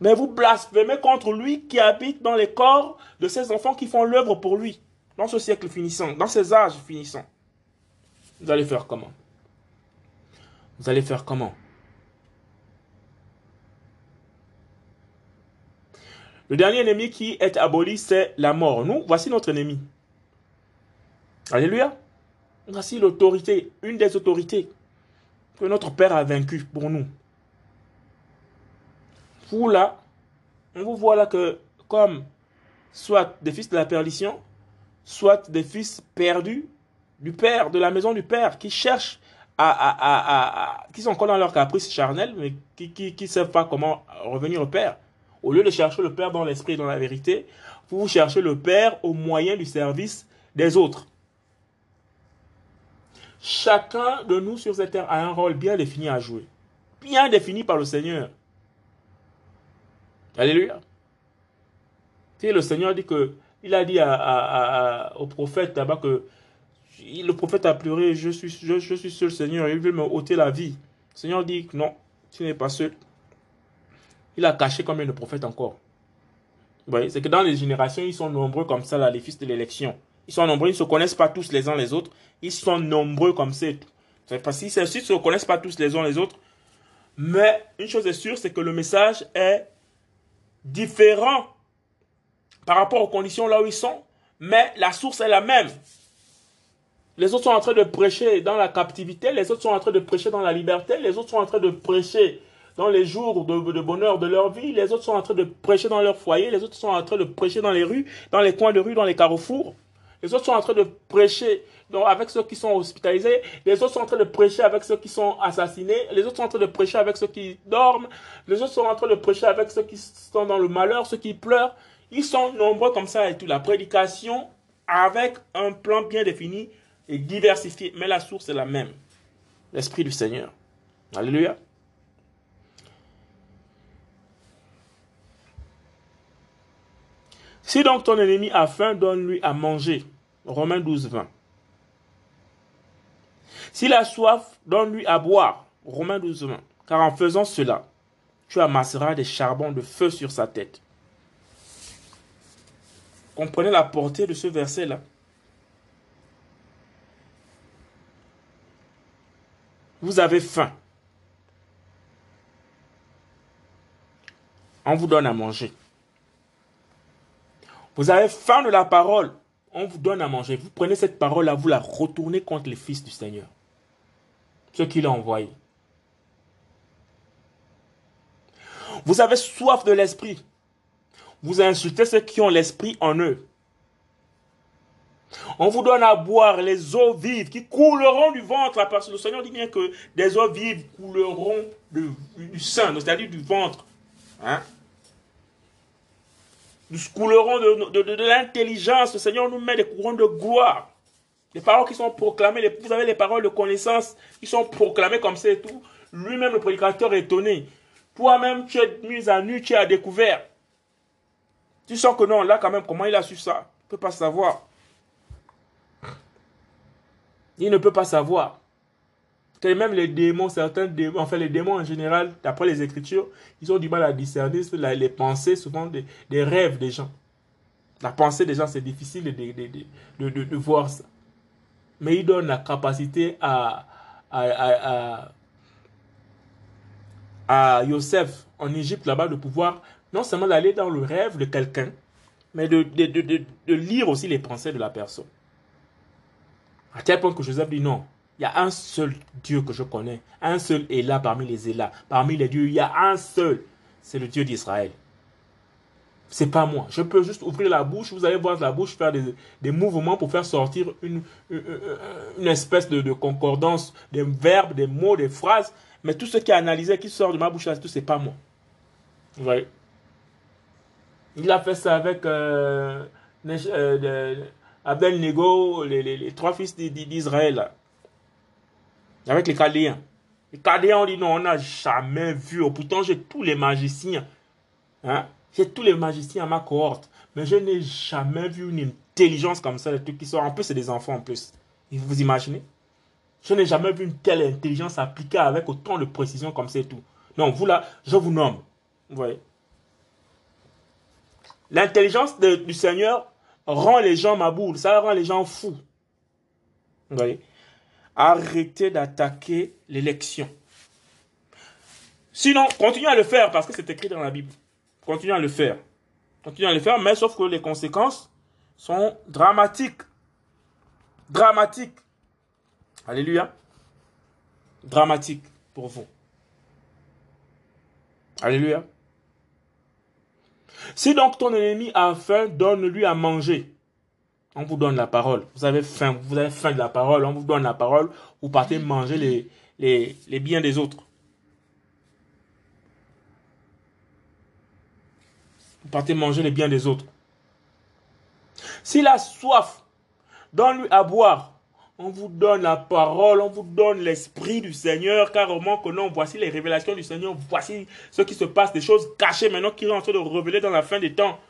Mais vous blasphémez contre lui qui habite dans les corps de ces enfants qui font l'œuvre pour lui, dans ce siècle finissant, dans ces âges finissants. Vous allez faire comment? Vous allez faire comment? Le dernier ennemi qui est aboli, c'est la mort. Nous, voici notre ennemi. Alléluia. Voici l'autorité, une des autorités que notre Père a vaincu pour nous. Vous là, on vous voit là que comme soit des fils de la perdition, soit des fils perdus du Père, de la maison du Père, qui cherchent qui sont encore dans leur caprice charnel, mais qui ne savent pas comment revenir au Père. Au lieu de chercher le Père dans l'esprit et dans la vérité, vous cherchez le Père au moyen du service des autres. Chacun de nous sur cette terre a un rôle bien défini à jouer. Bien défini par le Seigneur. Alléluia. Tu le Seigneur dit que, il a dit au prophète là-bas que le prophète a pleuré, je suis, je, suis seul, Seigneur, il veut me ôter la vie. Le Seigneur dit, non, tu n'es pas seul. Il a caché combien de prophètes encore c'est que dans les générations, ils sont nombreux comme ça, les fils de l'élection. Ils sont nombreux, ils ne se connaissent pas tous les uns les autres. Ils sont nombreux comme ça. Parce qu'ils ne se connaissent pas tous les uns les autres. Mais une chose est sûre, c'est que le message est différent par rapport aux conditions là où ils sont. Mais la source est la même. Les autres sont en train de prêcher dans la captivité, les autres sont en train de prêcher dans la liberté, les autres sont en train de prêcher dans les jours de, bonheur de leur vie, les autres sont en train de prêcher dans leur foyer, les autres sont en train de prêcher dans les rues, dans les coins de rue, dans les carrefours. Les autres sont en train de prêcher avec ceux qui sont hospitalisés, les autres sont en train de prêcher avec ceux qui sont assassinés, les autres sont en train de prêcher avec ceux qui dorment, les autres sont en train de prêcher avec ceux qui sont dans le malheur, ceux qui pleurent. Ils sont nombreux comme ça et tout. La prédication avec un plan bien défini et mais la source est la même. L'Esprit du Seigneur. Alléluia. Si donc ton ennemi a faim, donne-lui à manger. Romains 12, 20. S'il a soif, donne-lui à boire. Romains 12, 20. Car en faisant cela, tu amasseras des charbons de feu sur sa tête. Comprenez la portée de ce verset-là. Vous avez faim. On vous donne à manger. Vous avez faim de la parole. On vous donne à manger. Vous prenez cette parole-là, vous la retournez contre les fils du Seigneur. Ceux qu'il a envoyés. Vous avez soif de l'esprit. Vous insultez ceux qui ont l'esprit en eux. On vous donne à boire les eaux vives qui couleront du ventre. Parce que le Seigneur dit bien que des eaux vives couleront du, sein, c'est-à-dire du ventre. Hein? Nous coulerons de, l'intelligence. Le Seigneur nous met des courants de gloire. Les paroles qui sont proclamées, vous avez les paroles de connaissance qui sont proclamées comme et tout. Lui-même, le prédicateur, est étonné. Toi-même, tu es mis à nu, tu es à découvert. Tu sens que non, là, quand même, comment il a su ça? Il ne peut pas savoir. Il ne peut pas savoir. même les démons, certains démons, enfin les démons en général, d'après les Écritures, ils ont du mal à discerner les pensées, souvent des, rêves des gens. La pensée des gens, c'est difficile de, de, voir ça. Mais il donne la capacité à, à, à, à, Yosef en Égypte là-bas de pouvoir non seulement d'aller dans le rêve de quelqu'un, mais de, de, lire aussi les pensées de la personne. À tel point que Joseph dit non, il y a un seul Dieu que je connais, un seul est parmi les Élats, parmi les dieux, il y a un seul, c'est le Dieu d'Israël. C'est pas moi. Je peux juste ouvrir la bouche, vous allez voir la bouche faire des, mouvements pour faire sortir une, une, espèce de, concordance des verbes, des mots, des phrases. Mais tout ce qui est analysé, qui sort de ma bouche, là, tout, pas moi. Vous voyez? Il a fait ça avec euh, euh, Abdel Nego, les, trois fils d'Israël. Avec les Chaldéens. Les Chaldéens ont dit non, on n'a jamais vu. Pourtant, j'ai tous les magiciens. Hein? J'ai tous les magiciens à ma cohorte. Mais je n'ai jamais vu une intelligence comme ça, les trucs qui sont. En plus, c'est des enfants en plus. Vous imaginez? Je n'ai jamais vu une telle intelligence appliquée avec autant de précision comme c'est tout. Non, vous là, je vous nomme. Vous voyez? L'intelligence du Seigneur rend les gens maboules, ça rend les gens fous. Vous voyez? Arrêtez d'attaquer l'élection. Sinon, continuez à le faire parce que c'est écrit dans la Bible. Continuez à le faire. Continuez à le faire, mais sauf que les conséquences sont dramatiques. Dramatiques. Alléluia. Dramatiques pour vous. Alléluia. Si donc ton ennemi a faim, donne-lui à manger. On vous donne la parole. Vous avez faim, vous avez faim de la parole, on vous donne la parole, vous partez manger les, les, les biens des autres. Vous partez manger les biens des autres. S'il a soif, donne-lui à boire. On vous donne la parole, on vous donne l'esprit du Seigneur, carrément que non, voici les révélations du Seigneur, voici ce qui se passe, des choses cachées maintenant qui sont en train de révéler dans la fin des temps.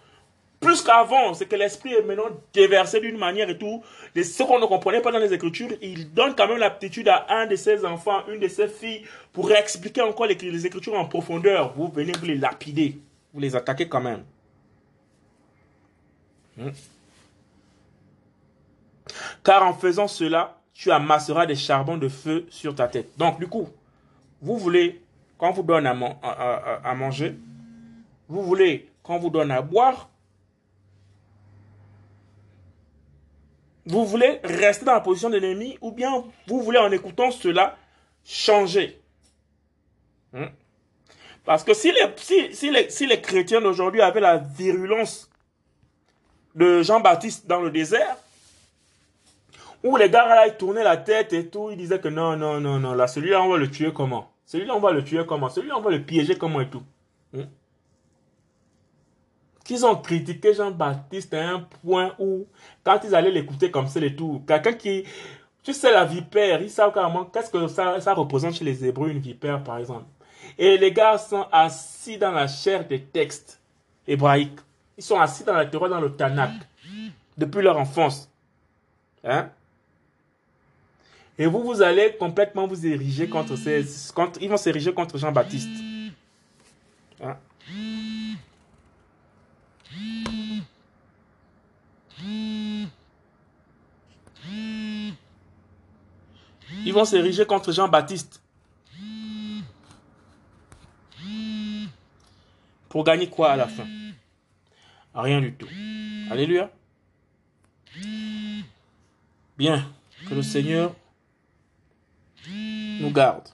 Plus qu'avant, c'est que l'esprit est maintenant déversé d'une manière et tout. ce qu'on ne comprenait pas dans les Écritures, il donne quand même l'aptitude à un de ses enfants, une de ses filles, pour expliquer encore les, les Écritures en profondeur. Vous venez vous les lapider vous les attaquez quand même. Hmm. Car en faisant cela, tu amasseras des charbons de feu sur ta tête. Donc, du coup, vous voulez, quand vous donne à, manger, vous voulez, quand vous donne à boire, vous voulez rester dans la position de l'ennemi ou bien vous voulez, en écoutant cela, changer. Hmm. Parce que si les, si, les, si les chrétiens d'aujourd'hui avaient la virulence de Jean-Baptiste dans le désert, où les gars là, ils tournaient la tête et tout, ils disaient que non, non, non, non, là, celui-là, on va le tuer comment? Celui-là, on va le tuer comment? Celui-là, on va le piéger comment et tout. Hmm? Qu'ils ont critiqué Jean-Baptiste à un point où, quand ils allaient l'écouter comme ça et tout, quelqu'un qui, tu sais, la vipère, ils savent carrément qu'est-ce que ça, ça représente chez les Hébreux, une vipère, par exemple. Et les gars sont assis dans la chair des textes hébraïques. Ils sont assis dans la Torah, dans le Tanakh, depuis leur enfance. Hein? Et vous, vous allez complètement vous ériger contre ces... Contre, ils vont s'ériger contre Jean-Baptiste. Hein? Ils vont s'ériger contre Jean-Baptiste. Pour gagner quoi à la fin? Rien du tout. Alléluia. Bien, que le Seigneur nous garde.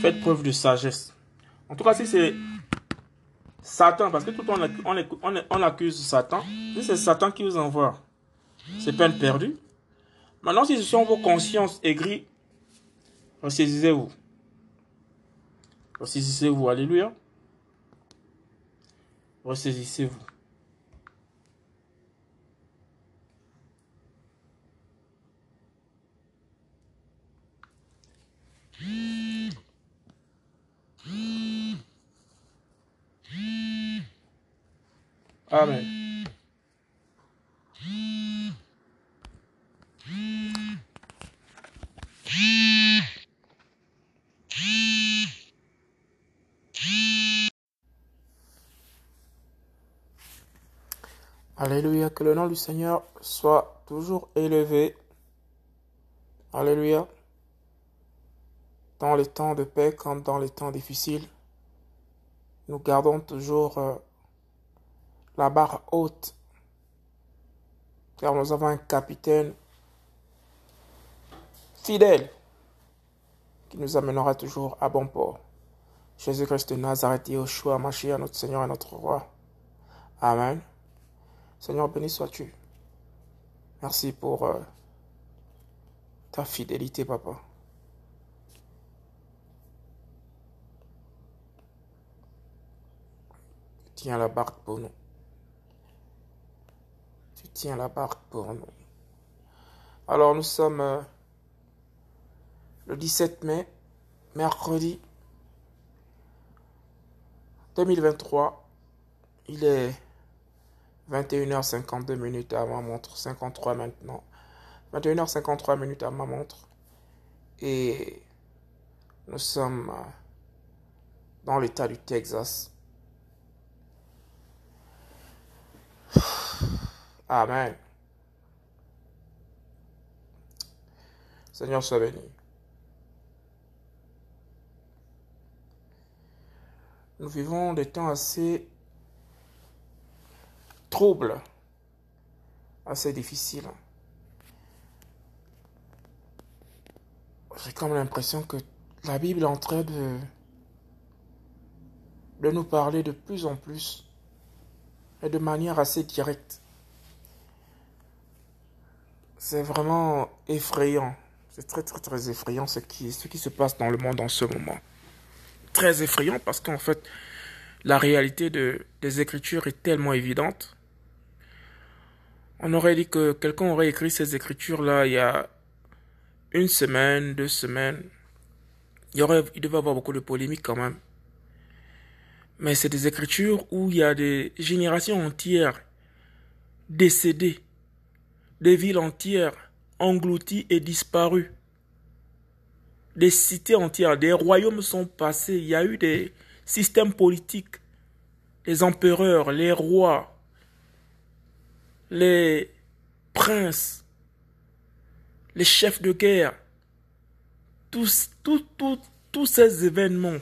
Faites preuve de sagesse. En tout cas, si c'est Satan, parce que tout le temps on, accuse Satan, si c'est Satan qui vous envoie, c'est peine perdue. Maintenant, si ce sont vos consciences aigries, ressaisissez-vous. Ressaisissez-vous. Alléluia. Ressaisissez-vous. Amen. Alléluia, que le nom du Seigneur soit toujours élevé. Alléluia. Dans les temps de paix comme dans les temps difficiles, nous gardons toujours euh, la barre haute, car nous avons un capitaine fidèle qui nous amènera toujours à bon port. Jésus-Christ de Nazareth, Yoshua, Mashiach, notre Seigneur et notre Roi. Amen. Seigneur, béni sois-tu. Merci pour euh, ta fidélité, papa. Tiens la barque pour nous. Tu tiens la barque pour nous. Alors nous sommes euh, le 17 mai, mercredi 2023. Il est 21h52 minutes à ma montre, 53 maintenant. 21h53 minutes à ma montre. Et nous sommes euh, dans l'état du Texas. Amen. Seigneur soit béni. Nous vivons des temps assez troubles, assez difficiles. J'ai comme l'impression que la Bible est en train de, de nous parler de plus en plus et de manière assez directe. C'est vraiment effrayant. C'est très très très effrayant ce qui, ce qui se passe dans le monde en ce moment. Très effrayant parce qu'en fait, la réalité de, des Écritures est tellement évidente. On aurait dit que quelqu'un aurait écrit ces Écritures-là il y a une semaine, deux semaines. Il, y aurait, il devait y avoir beaucoup de polémiques quand même. Mais c'est des Écritures où il y a des générations entières décédées, des villes entières englouties et disparues. Des cités entières, des royaumes sont passés. Il y a eu des systèmes politiques, les empereurs, les rois, les princes, les chefs de guerre. Tous, tous, tous, tous ces événements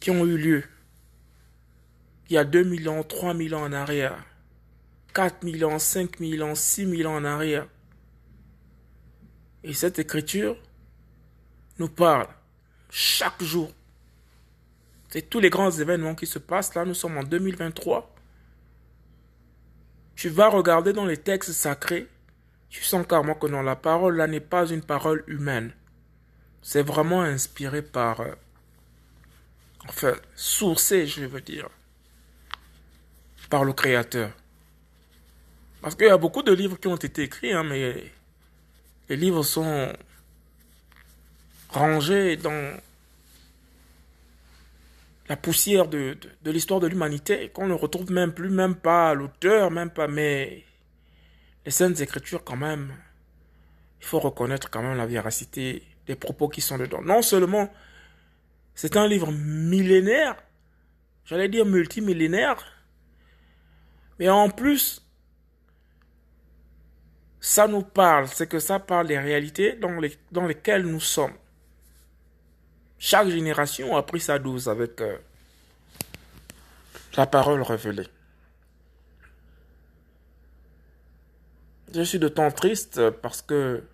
qui ont eu lieu il y a 2000 ans, 3000 ans en arrière, 4000 ans, 5000 ans, 6000 ans en arrière. Et cette écriture nous parle chaque jour. C'est tous les grands événements qui se passent. Là, nous sommes en 2023. Tu vas regarder dans les textes sacrés. Tu sens carrément que dans la parole, là, n'est pas une parole humaine. C'est vraiment inspiré par... Enfin, sourcé, je veux dire. Par le Créateur. Parce qu'il y a beaucoup de livres qui ont été écrits, hein, mais les livres sont rangés dans la poussière de, de l'histoire de l'humanité, qu'on ne retrouve même plus, même pas l'auteur, même pas, mais les Saintes Écritures quand même, il faut reconnaître quand même la véracité des propos qui sont dedans. Non seulement c'est un livre millénaire, j'allais dire multimillénaire, mais en plus, ça nous parle, c'est que ça parle des réalités dans, les, dans lesquelles nous sommes. Chaque génération a pris sa dose avec euh, la parole révélée. Je suis de temps triste parce que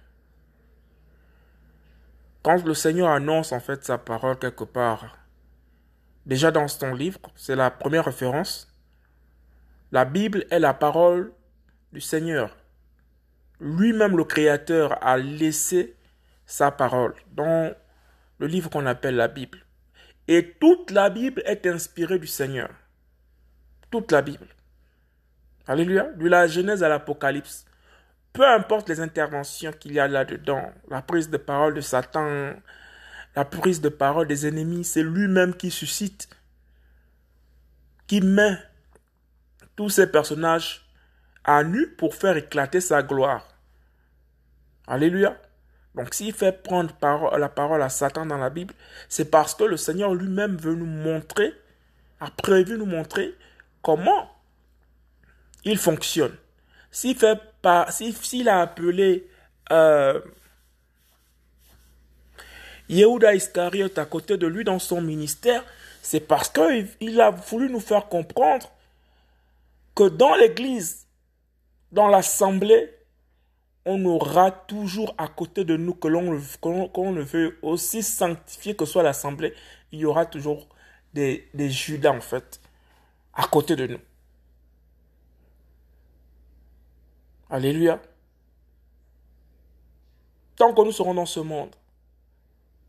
quand le Seigneur annonce en fait sa parole quelque part, déjà dans son livre, c'est la première référence, la Bible est la parole du Seigneur. Lui-même, le Créateur, a laissé sa parole dans le livre qu'on appelle la Bible. Et toute la Bible est inspirée du Seigneur. Toute la Bible. Alléluia. De la Genèse à l'Apocalypse. Peu importe les interventions qu'il y a là-dedans, la prise de parole de Satan, la prise de parole des ennemis, c'est lui-même qui suscite, qui met, tous ces personnages à nu pour faire éclater sa gloire. Alléluia. Donc s'il fait prendre la parole à Satan dans la Bible, c'est parce que le Seigneur lui-même veut nous montrer, a prévu nous montrer comment il fonctionne. S'il fait s'il a appelé euh, Yehuda Iscariot à côté de lui dans son ministère, c'est parce qu'il a voulu nous faire comprendre que dans l'église, dans l'assemblée, on aura toujours à côté de nous, que l'on le veut aussi sanctifié que soit l'assemblée, il y aura toujours des Judas en fait, à côté de nous. Alléluia. Tant que nous serons dans ce monde,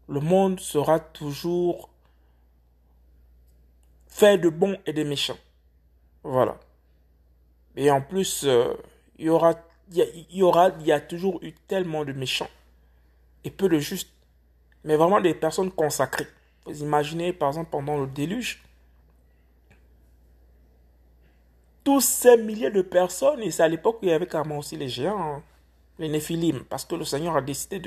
le monde sera toujours fait de bons et de méchants. Voilà. Et en plus, euh, il y aura il y, aura, il y a toujours eu tellement de méchants et peu de justes, mais vraiment des personnes consacrées. Vous imaginez, par exemple, pendant le déluge, tous ces milliers de personnes, et c'est à l'époque où il y avait carrément aussi les géants, hein, les néphilim, parce que le Seigneur a décidé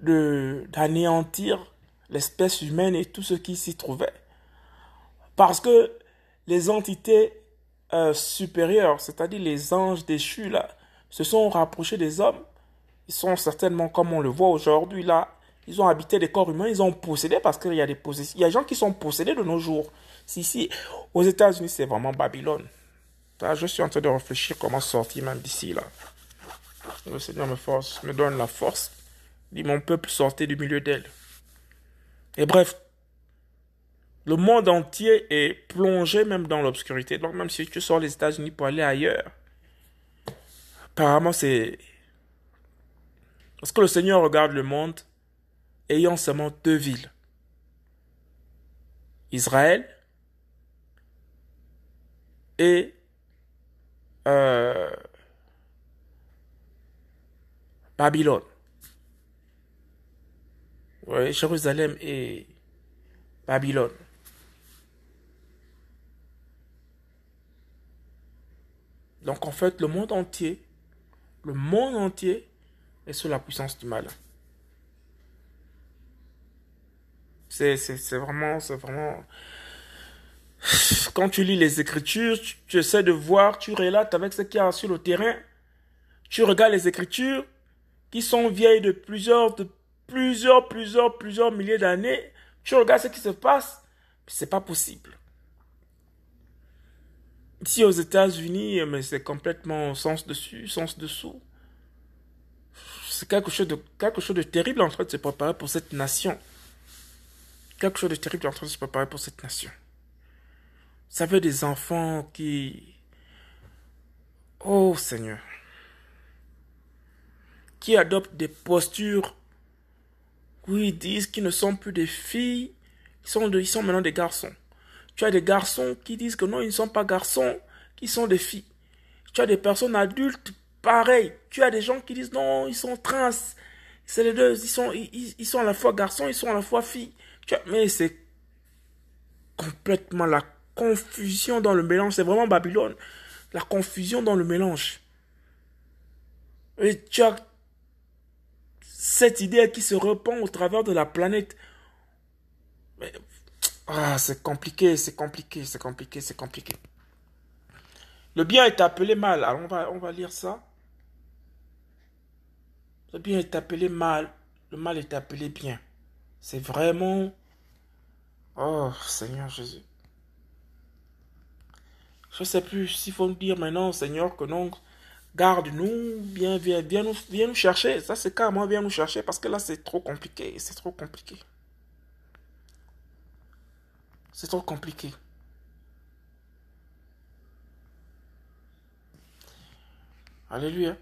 de d'anéantir l'espèce humaine et tout ce qui s'y trouvait. Parce que les entités euh, supérieurs, c'est-à-dire les anges déchus, là, se sont rapprochés des hommes. Ils sont certainement, comme on le voit aujourd'hui, là, ils ont habité des corps humains, ils ont possédé parce qu'il y a des possessions. Il y a des gens qui sont possédés de nos jours. Si, si, aux États-Unis, c'est vraiment Babylone. je suis en train de réfléchir comment sortir même d'ici, là. Le Seigneur me force, me donne la force. Dit, mon peuple, sortez du milieu d'elle. Et bref, le monde entier est plongé même dans l'obscurité. Donc même si tu sors les États-Unis pour aller ailleurs, apparemment c'est... Parce que le Seigneur regarde le monde ayant seulement deux villes. Israël et euh, Babylone. Oui, Jérusalem et Babylone. Donc en fait, le monde entier, le monde entier est sous la puissance du mal. C'est vraiment, c'est vraiment... Quand tu lis les Écritures, tu, essaies de voir, tu relates avec ce qu'il y a sur le terrain. Tu regardes les Écritures qui sont vieilles de plusieurs, de plusieurs, plusieurs, plusieurs milliers d'années. Tu regardes ce qui se passe, c'est pas possible. Ici aux États-Unis, mais c'est complètement sens dessus, sens dessous. C'est quelque chose de quelque chose de terrible en train de se préparer pour cette nation. Quelque chose de terrible en train de se préparer pour cette nation. Vous savez des enfants qui Oh Seigneur. Qui adoptent des postures où ils disent qu'ils ne sont plus des filles, ils sont, ils sont maintenant des garçons. Tu as des garçons qui disent que non, ils ne sont pas garçons, qui sont des filles. Tu as des personnes adultes, pareil. Tu as des gens qui disent non, ils sont trans. C'est les deux, ils sont, ils, sont à la fois garçons, ils sont à la fois filles. Mais c'est complètement la confusion dans le mélange. C'est vraiment Babylone. La confusion dans le mélange. Et tu as cette idée qui se répand au travers de la planète. Mais ah, c'est compliqué, c'est compliqué, c'est compliqué, c'est compliqué. Le bien est appelé mal. Alors on va, on va lire ça. Le bien est appelé mal. Le mal est appelé bien. C'est vraiment... Oh, Seigneur Jésus. Je ne sais plus s'il faut nous dire maintenant, Seigneur, que non, garde-nous, viens, viens, viens, nous, viens nous chercher. Ça, c'est carrément viens nous chercher parce que là, c'est trop compliqué. C'est trop compliqué. C'est trop compliqué. Alléluia.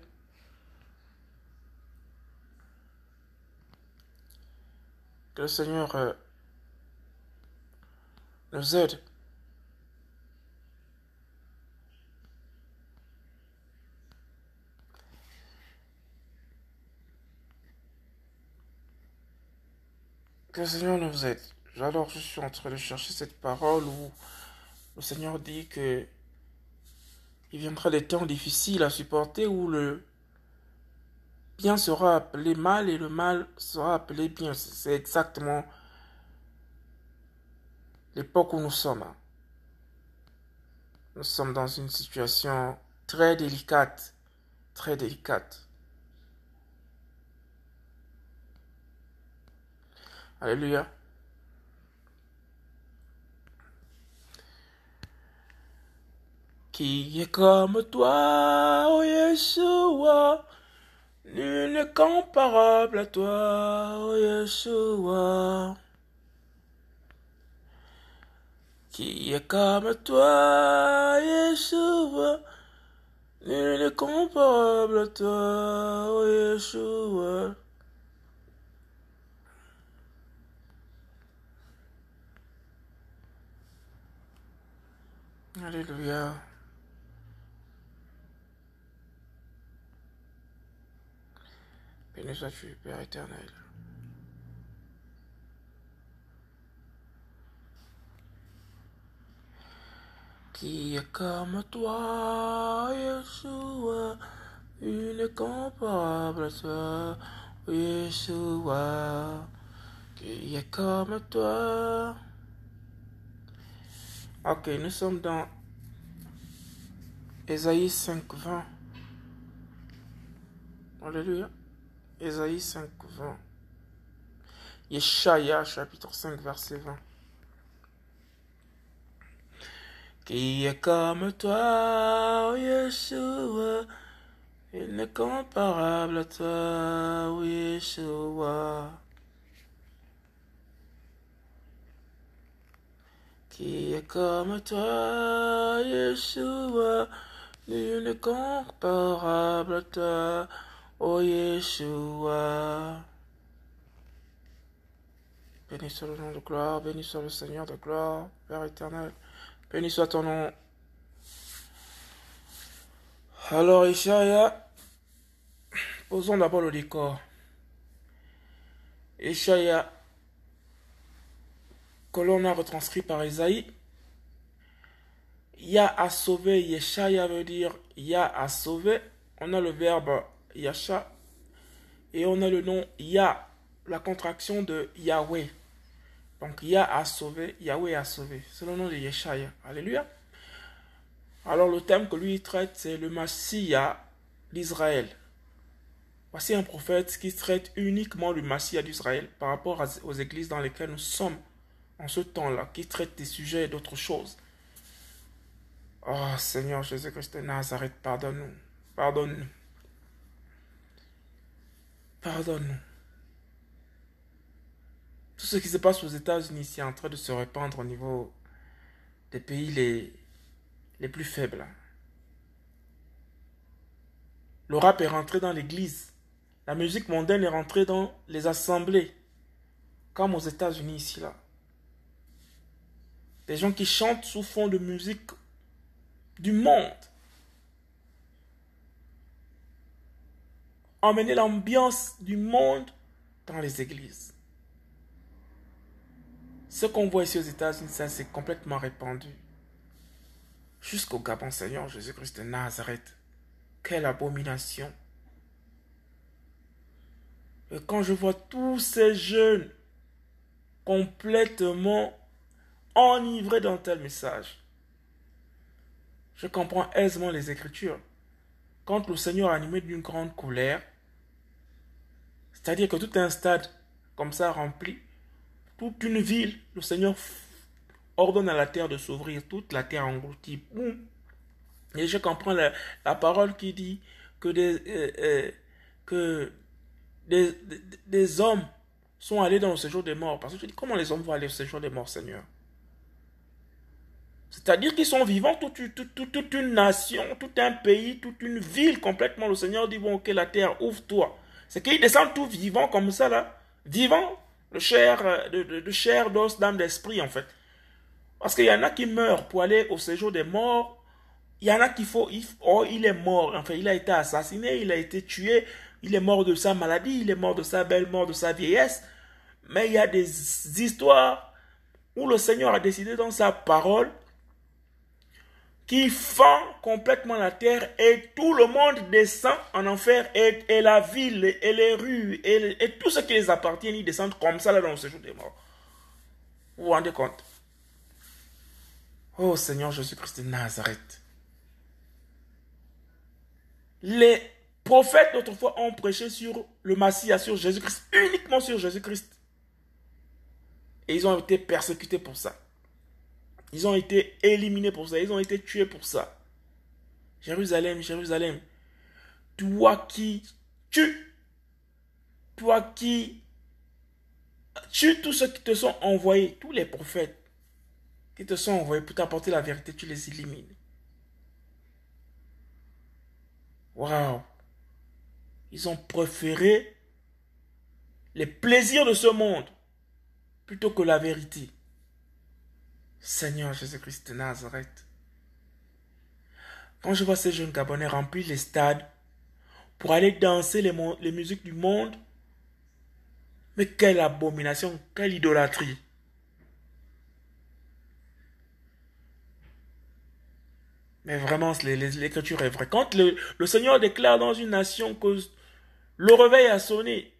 Que le Seigneur euh, nous aide. Que le Seigneur nous aide. Alors je suis en train de chercher cette parole où le Seigneur dit que il viendra des temps difficiles à supporter où le bien sera appelé mal et le mal sera appelé bien. C'est exactement l'époque où nous sommes. Nous sommes dans une situation très délicate, très délicate. Alléluia. Qui est comme toi, Yeshua, nul n'est comparable à toi, Yeshua. Qui est comme toi, Yeshua, nul n'est comparable à toi, Yeshua. Alléluia. Béni sois-tu, Père éternel. Qui est comme toi, Yeshua, une comparable toi, Yeshua. Qui est comme toi. Ok, nous sommes dans Ésaïe 5, 20. Alléluia. Ésaïe 5, 20. Yeshaya, chapitre 5, verset 20. Qui est comme toi, Yeshua, il n'est comparable à toi, Yeshua. Qui est comme toi, Yeshua, il n'est comparable à toi, Oh Yeshua. Béni soit le nom de gloire, béni soit le Seigneur de gloire, Père éternel. Béni soit ton nom. Alors, Ishaïa, posons d'abord le décor. Ishaïa, que l'on a retranscrit par Isaïe, Ya a sauvé, Yeshaya veut dire Ya a sauvé. On a le verbe Yasha. Et on a le nom Ya, la contraction de Yahweh. Donc Yah a sauvé, Yahweh a sauvé. C'est le nom de Yeshaya. Alléluia. Alors le thème que lui traite, c'est le Massia d'Israël. Voici un prophète qui traite uniquement le Massia d'Israël par rapport aux églises dans lesquelles nous sommes en ce temps-là, qui traite des sujets et d'autres choses. Oh Seigneur Jésus-Christ de Nazareth, pardonne-nous. Pardonne-nous. Pardonne-nous. Tout ce qui se passe aux États-Unis c'est en train de se répandre au niveau des pays les, les plus faibles. Le rap est rentré dans l'église. La musique mondaine est rentrée dans les assemblées. Comme aux États-Unis ici là. Des gens qui chantent sous fond de musique du monde. Emmener l'ambiance du monde dans les églises. Ce qu'on voit ici aux États-Unis, ça c'est complètement répandu. Jusqu'au Gabon, Seigneur Jésus-Christ de Nazareth. Quelle abomination. Et quand je vois tous ces jeunes complètement enivrés d'un tel message, je comprends aisément les Écritures. Quand le Seigneur animé d'une grande colère, c'est-à-dire que tout un stade comme ça rempli, toute une ville, le Seigneur ordonne à la terre de s'ouvrir, toute la terre engloutie. Et je comprends la, parole qui dit que des, euh, euh, des, des, hommes sont allés dans le séjour des morts. Parce que je dis, comment les hommes vont aller au séjour des morts, Seigneur? C'est-à-dire qu'ils sont vivants, toute, toute, toute, une nation, tout un pays, toute une ville complètement. Le Seigneur dit, bon, ok, la terre, ouvre-toi. C'est qu'ils descendent tout vivants comme ça, là. Vivants de chair, euh, de, de, chair, d'os, d'âme, d'esprit, en fait. Parce qu'il y en a qui meurent pour aller au séjour des morts. Il y en a qui faut, oh, il est mort. Enfin, il a été assassiné, il a été tué, il est mort de sa maladie, il est mort de sa belle mort, de sa vieillesse. Mais il y a des histoires où le Seigneur a décidé dans sa parole qui fend complètement la terre et tout le monde descend en enfer et, et la ville et les rues et, et, tout ce qui les appartient, ils descendent comme ça là dans le séjour des morts. Vous vous rendez compte? Oh Seigneur Jésus-Christ de Nazareth. Les prophètes d'autrefois ont prêché sur le Messie, sur Jésus-Christ, uniquement sur Jésus-Christ. Et ils ont été persécutés pour ça. Ils ont été éliminés pour ça. Ils ont été tués pour ça. Jérusalem, Jérusalem. Toi qui tues. Toi qui tues tous ceux qui te sont envoyés. Tous les prophètes qui te sont envoyés pour t'apporter la vérité, tu les élimines. Waouh. Ils ont préféré les plaisirs de ce monde plutôt que la vérité. Seigneur Jésus-Christ de Nazareth. Quand je vois ces jeunes Gabonais remplir les stades pour aller danser les, musiques du monde, mais quelle abomination, quelle idolâtrie. Mais vraiment, l'écriture est vraie. Quand le, Seigneur déclare dans une nation que le réveil a sonné,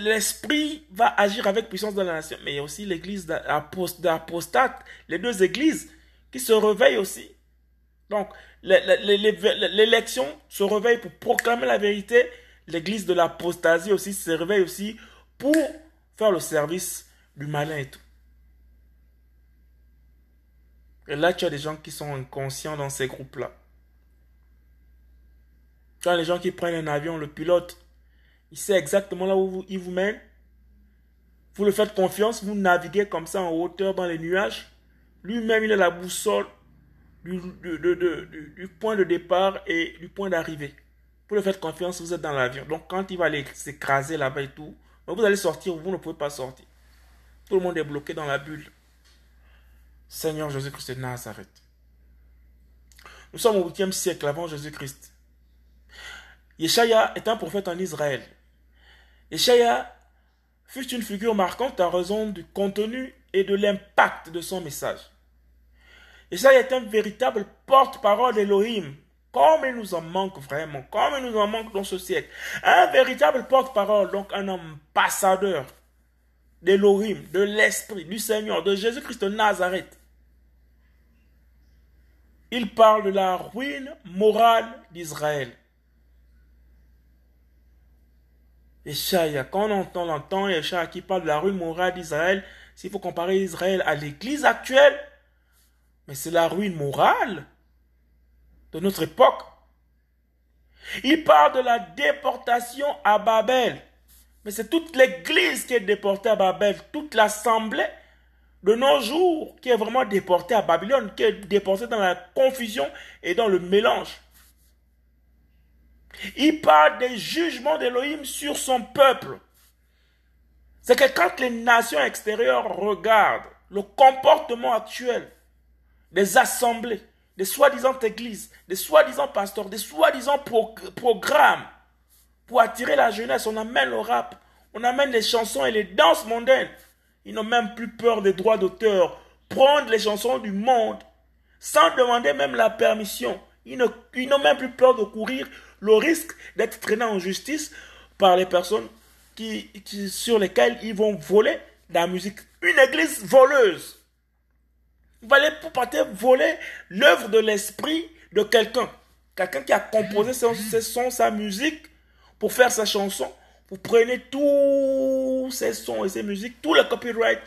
l'esprit va agir avec puissance dans la nation. Mais il y a aussi l'église d'apostate, les deux églises qui se réveillent aussi. Donc, l'élection se réveille pour proclamer la vérité. L'église de l'apostasie aussi se réveille aussi pour faire le service du malin et tout. Et là, tu as des gens qui sont inconscients dans ces groupes-là. Tu as les gens qui prennent un avion, le pilote il sait exactement là où il vous mène. Vous le faites confiance, vous naviguez comme ça en hauteur dans les nuages. Lui-même, il a la boussole du, du, point de départ et du point d'arrivée. Vous le faites confiance, vous êtes dans l'avion. Donc quand il va aller s'écraser là-bas et tout, vous allez sortir, vous ne pouvez pas sortir. Tout le monde est bloqué dans la bulle. Seigneur Jésus-Christ de Nazareth. Nous sommes au 8e siècle avant Jésus-Christ. Yeshaya est un prophète en Israël. Échaïa fut une figure marquante à raison du contenu et de l'impact de son message. Échaïa est un véritable porte-parole d'Elohim, comme il nous en manque vraiment, comme il nous en manque dans ce siècle. Un véritable porte-parole, donc un ambassadeur d'Elohim, de l'Esprit, du Seigneur, de Jésus-Christ de Nazareth. Il parle de la ruine morale d'Israël. Yeshaya, quand on entend, on entend qui parle de la ruine morale d'Israël, s'il faut comparer Israël à l'église actuelle, mais c'est la ruine morale de notre époque. Il parle de la déportation à Babel. Mais c'est toute l'église qui est déportée à Babel, toute l'assemblée de nos jours qui est vraiment déportée à Babylone, qui est déportée dans la confusion et dans le mélange. Il parle des jugements d'Élohim sur son peuple. C'est que quand les nations extérieures regardent le comportement actuel des assemblées, des soi-disant églises, des soi-disant pasteurs, des soi-disant programmes pour attirer la jeunesse, on amène le rap, on amène les chansons et les danses mondaines. Ils n'ont même plus peur des droits d'auteur. Prendre les chansons du monde sans demander même la permission. Ils n'ont même plus peur de courir le risque d'être traîné en justice par les personnes qui, sur lesquelles ils vont voler la musique. Une église voleuse. Vous allez pour voler l'œuvre de l'esprit de quelqu'un. Quelqu'un qui a composé ses sons, sa musique pour faire sa chanson. Vous prenez tous ces sons et ces musiques, tout le copyright,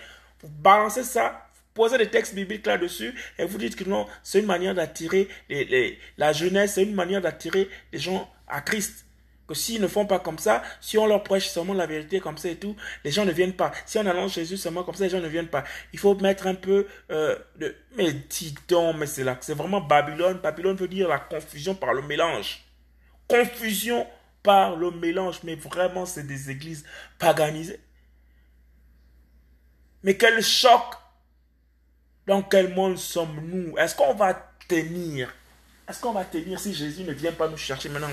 vous balancez ça, posez des textes bibliques là-dessus et vous dites que non, c'est une manière d'attirer les, la jeunesse, c'est une manière d'attirer les gens à Christ. Que s'ils ne font pas comme ça, si on leur prêche seulement la vérité comme ça et tout, les gens ne viennent pas. Si on annonce Jésus seulement comme ça, les gens ne viennent pas. Il faut mettre un peu euh, de... Mais dis donc, mais c'est là, c'est vraiment Babylone. Babylone veut dire la confusion par le mélange. Confusion par le mélange. Mais vraiment, c'est des églises paganisées. Mais quel choc dans quel monde sommes-nous? Est-ce qu'on va tenir? Est-ce qu'on va tenir si Jésus ne vient pas nous chercher maintenant?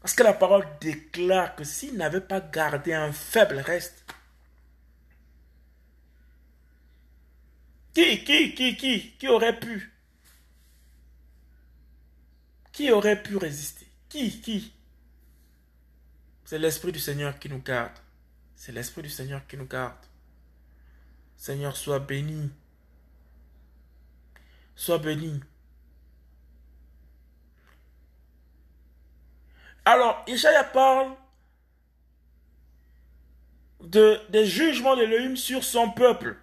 Parce que la parole déclare que s'il n'avait pas gardé un faible reste, Qui, qui, qui, qui, qui aurait pu? Qui aurait pu résister? Qui, qui? C'est l'Esprit du Seigneur qui nous garde. C'est l'Esprit du Seigneur qui nous garde. Seigneur, sois béni. Sois béni. Alors, Isaiah parle de, des jugements d'Elohim sur son peuple.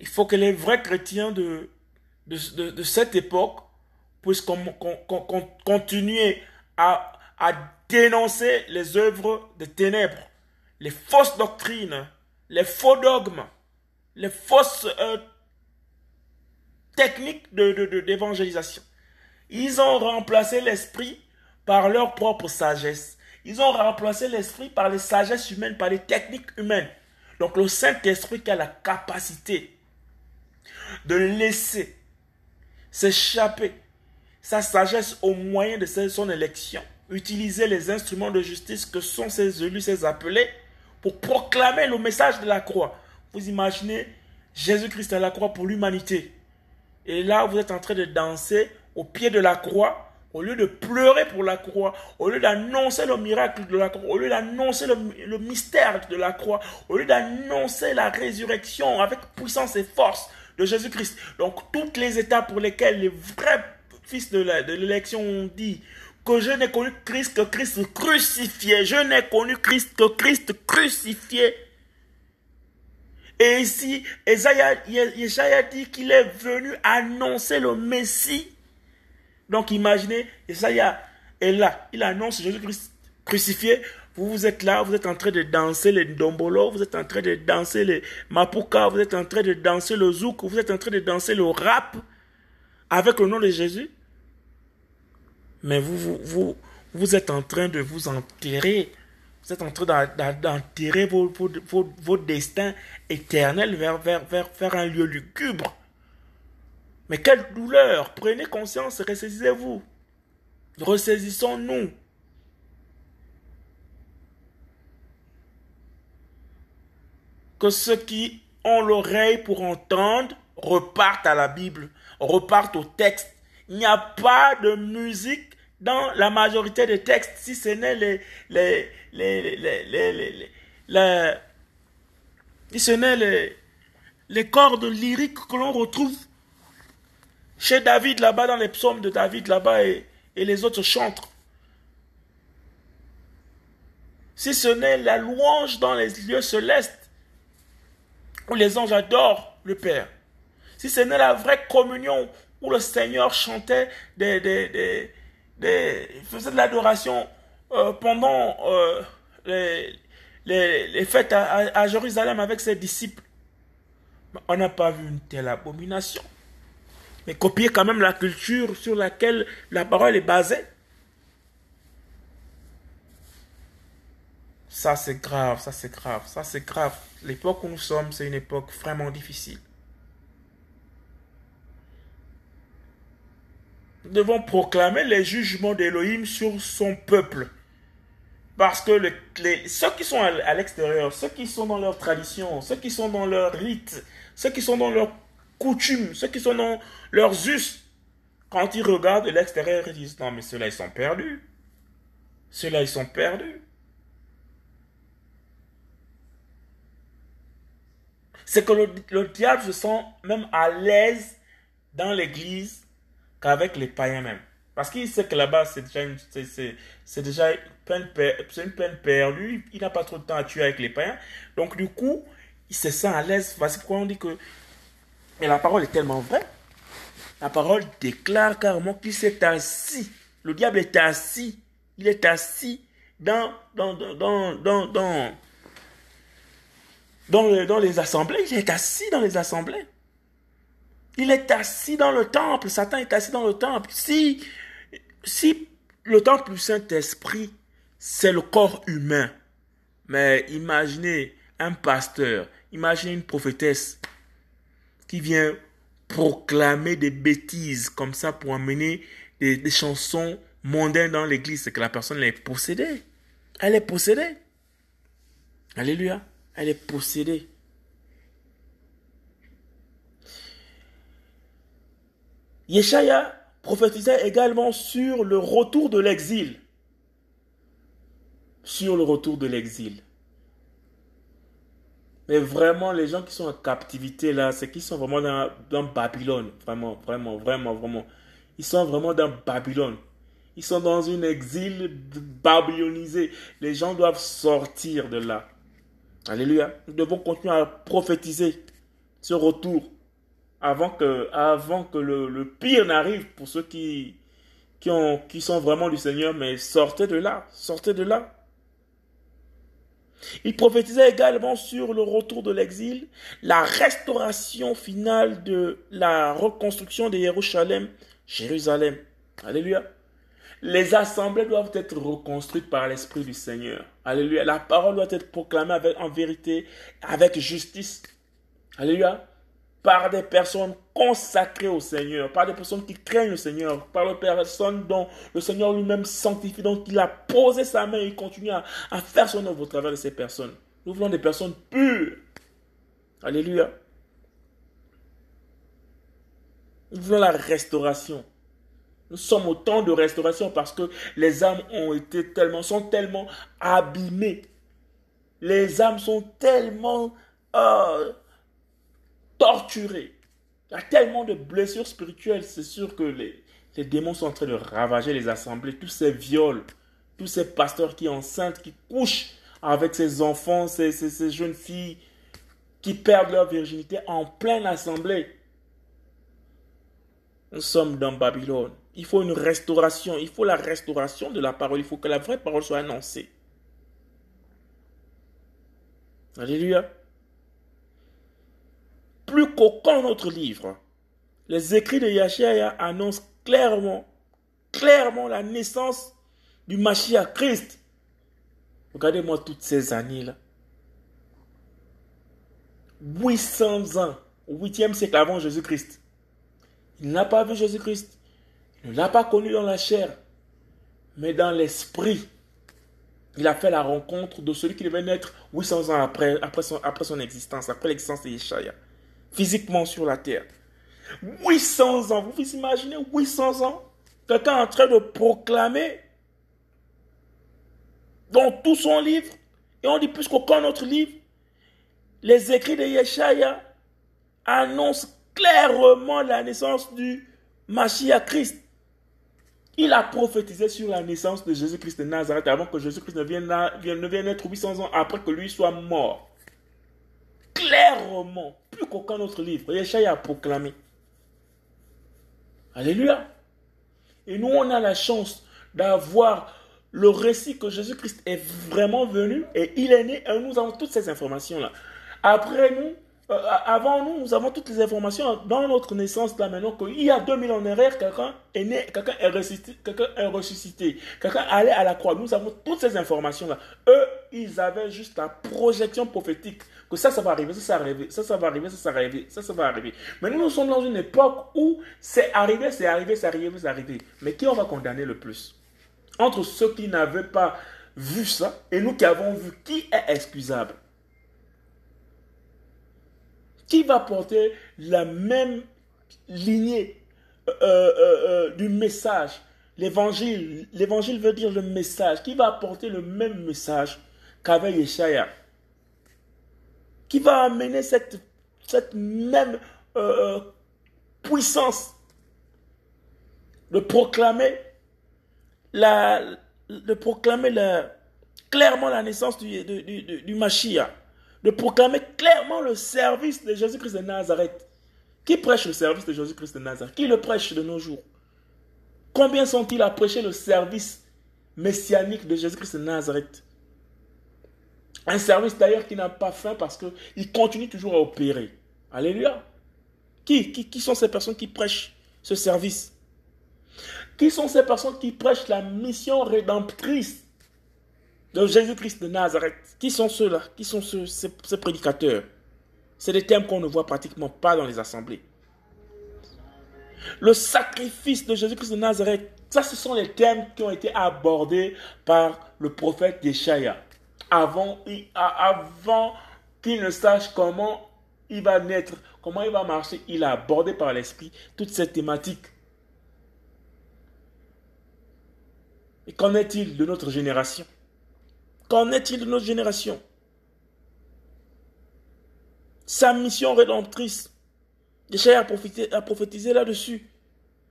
Il faut que les vrais chrétiens de, de, cette époque puissent continuer à, à dénoncer les œuvres de ténèbres, les fausses doctrines, les faux dogmes, les fausses euh, techniques d'évangélisation. Ils ont remplacé l'esprit par leur propre sagesse. Ils ont remplacé l'esprit par les sagesses humaines, par les techniques humaines. Donc le Saint-Esprit qui a la capacité de laisser s'échapper sa sagesse au moyen de son élection, utiliser les instruments de justice que sont ses élus, ses appelés, pour proclamer le message de la croix. Vous imaginez Jésus-Christ à la croix pour l'humanité. Et là, vous êtes en train de danser au pied de la croix, au lieu de pleurer pour la croix, au lieu d'annoncer le miracle de la croix, au lieu d'annoncer le, mystère de la croix, au lieu d'annoncer la résurrection avec puissance et force de Jésus-Christ. Donc, toutes les étapes pour lesquelles les vrais fils de l'élection ont dit que je n'ai connu Christ que Christ crucifié. Je n'ai connu Christ que Christ crucifié. Et ici, Esaïa dit qu'il est venu annoncer le Messie. Donc imaginez, Esaïa est là, il annonce Jésus-Christ crucifié. Vous, vous êtes là, vous êtes en train de danser les dombolo, vous êtes en train de danser les mapuka, vous êtes en train de danser le zouk, vous êtes en train de danser le rap avec le nom de Jésus. Mais vous, vous, vous, vous êtes en train de vous enterrer. Vous êtes en train d'enterrer vos, vos, vos, destins éternels vers, vers, vers, vers un lieu lugubre. Mais quelle douleur Prenez conscience, ressaisissez-vous. Ressaisissons-nous. Que ceux qui ont l'oreille pour entendre repartent à la Bible, repartent au texte. Il n'y a pas de musique dans la majorité des textes, si ce n'est les, les, les, les, les, si ce n'est les, cordes lyriques que l'on retrouve chez David là-bas, dans les psaumes de David là-bas, et, et les autres chantres. Si ce n'est la louange dans les lieux célestes, où les anges adorent le Père. Si ce n'est la vraie communion, où le Seigneur chantait des, des il faisait de l'adoration euh, pendant euh, les, les, fêtes à, Jérusalem avec ses disciples. On n'a pas vu une telle abomination. Mais copier quand même la culture sur laquelle la parole est basée. Ça c'est grave, ça c'est grave, ça c'est grave. L'époque où nous sommes, c'est une époque vraiment difficile. Devons proclamer les jugements d'Élohim sur son peuple. Parce que ceux qui sont à, l'extérieur, ceux qui sont dans leur tradition, ceux qui sont dans leur rite, ceux qui sont dans leurs coutumes, ceux qui sont dans leurs us, quand ils regardent de l'extérieur, ils disent, non mais ceux-là, ils sont perdus. Ceux-là, ils sont perdus. C'est que le diable se sent même à l'aise dans l'église qu'avec les païens même. Parce qu'il sait que là-bas, c'est déjà une, c'est, déjà peine, une peine perdue. Il n'a pas trop de temps à tuer avec les païens. Donc, du coup, il se sent à l'aise. Voici pourquoi on dit que. Mais la parole est tellement vraie. La parole déclare carrément qu'il s'est assis. Le diable est assis. Il est assis dans, dans, dans, dans, dans, dans, dans les assemblées. Il est assis dans les assemblées. Il est assis dans le temple. Satan est assis dans le temple. Si, si le temple du Saint-Esprit, c'est le corps humain, mais imaginez un pasteur, imaginez une prophétesse qui vient proclamer des bêtises comme ça pour amener des, des chansons mondaines dans l'église, c'est que la personne est possédée. Elle est possédée. Alléluia. Elle est possédée. Yeshaya prophétisait également sur le retour de l'exil. Sur le retour de l'exil. Mais vraiment, les gens qui sont en captivité là, c'est qu'ils sont vraiment dans, dans, Babylone. Vraiment, vraiment, vraiment, vraiment. Ils sont vraiment dans Babylone. Ils sont dans une exil babylonisé. Les gens doivent sortir de là. Alléluia. Nous devons continuer à prophétiser ce retour avant que, avant que le, pire n'arrive pour ceux qui, qui, ont, qui sont vraiment du Seigneur. Mais sortez de là. Sortez de là. Il prophétisait également sur le retour de l'exil, la restauration finale de la reconstruction de Jérusalem, Jérusalem. Alléluia. Les assemblées doivent être reconstruites par l'Esprit du Seigneur. Alléluia. La parole doit être proclamée avec, en vérité, avec justice. Alléluia. Par des personnes consacrées au Seigneur, par des personnes qui craignent le Seigneur, par des personnes dont le Seigneur lui-même sanctifie, dont il a posé sa main et il continue à, à faire son œuvre au travers de ces personnes. Nous voulons des personnes pures. Alléluia. Nous voulons la restauration. Nous sommes au temps de restauration parce que les âmes ont été tellement, sont tellement abîmées. Les âmes sont tellement euh, torturées. Il y a tellement de blessures spirituelles. C'est sûr que les, les démons sont en train de ravager les assemblées. Tous ces viols, tous ces pasteurs qui enceintes, qui couchent avec ces enfants, ces, ces, ces jeunes filles qui perdent leur virginité en pleine assemblée. Nous sommes dans Babylone. Il faut une restauration. Il faut la restauration de la parole. Il faut que la vraie parole soit annoncée. Alléluia. Plus qu'aucun autre livre, les écrits de Yahshua annoncent clairement, clairement la naissance du Mashiach Christ. Regardez-moi toutes ces années-là. 800 ans, au 8e siècle avant Jésus-Christ. Il n'a pas vu Jésus-Christ. Il ne l'a pas connu dans la chair, mais dans l'esprit. Il a fait la rencontre de celui qui devait naître 800 ans après, après, son, après son existence, après l'existence de Yeshaya, physiquement sur la terre. 800 ans, vous vous imaginez 800 ans Quelqu'un en train de proclamer dans tout son livre, et on dit plus qu'aucun autre livre, les écrits de Yeshaya annoncent clairement la naissance du Mashiach Christ. Il a prophétisé sur la naissance de Jésus-Christ de Nazareth avant que Jésus-Christ ne vienne, ne vienne être 800 ans après que lui soit mort. Clairement, plus qu'aucun autre livre, Yeshaya a proclamé. Alléluia. Et nous, on a la chance d'avoir le récit que Jésus-Christ est vraiment venu et il est né et nous avons toutes ces informations-là. Après nous, euh, avant nous, nous avons toutes les informations dans notre naissance là maintenant qu'il y a 2000 ans en arrière, quelqu'un est né, quelqu'un est ressuscité, quelqu'un est ressuscité, quelqu'un allait à la croix. Nous avons toutes ces informations là. Eux, ils avaient juste la projection prophétique que ça, ça va arriver, ça, ça va arriver, ça, ça va arriver, ça, ça va arriver, ça, ça va arriver. Mais nous, sommes dans une époque où c'est arrivé, c'est arrivé, c'est arrivé, c'est arrivé. Mais qui on va condamner le plus? Entre ceux qui n'avaient pas vu ça et nous qui avons vu, qui est excusable? Qui va porter la même lignée euh, euh, euh, du message? L'évangile, l'évangile veut dire le message. Qui va apporter le même message qu'avait Yeshaya? Qui va amener cette, cette même puissance de proclamer la, de proclamer la, clairement la naissance du, du, du, du Mashiach. De proclamer clairement le service de Jésus-Christ de Nazareth. Qui prêche le service de Jésus-Christ de Nazareth? Qui le prêche de nos jours? Combien sont-ils à prêcher le service messianique de Jésus-Christ de Nazareth? Un service d'ailleurs qui n'a pas fin parce qu'il continue toujours à opérer. Alléluia. Qui, qui, sont ces personnes qui prêchent ce service? Qui sont ces personnes qui prêchent la mission rédemptrice de Jésus-Christ de Nazareth? Qui sont ceux-là? Qui sont ceux, ces, prédicateurs? C'est des termes qu'on ne voit pratiquement pas dans les assemblées. Le sacrifice de Jésus-Christ de Nazareth, ça ce sont les thèmes qui ont été abordés par le prophète Yeshaya avant, qu'il ne sache comment il va naître, comment il va marcher, il a abordé par l'esprit toute cette thématique. Et qu'en est-il de notre génération? Qu'en est-il de notre génération? Sa mission rédemptrice, Jésus a prophétisé là-dessus.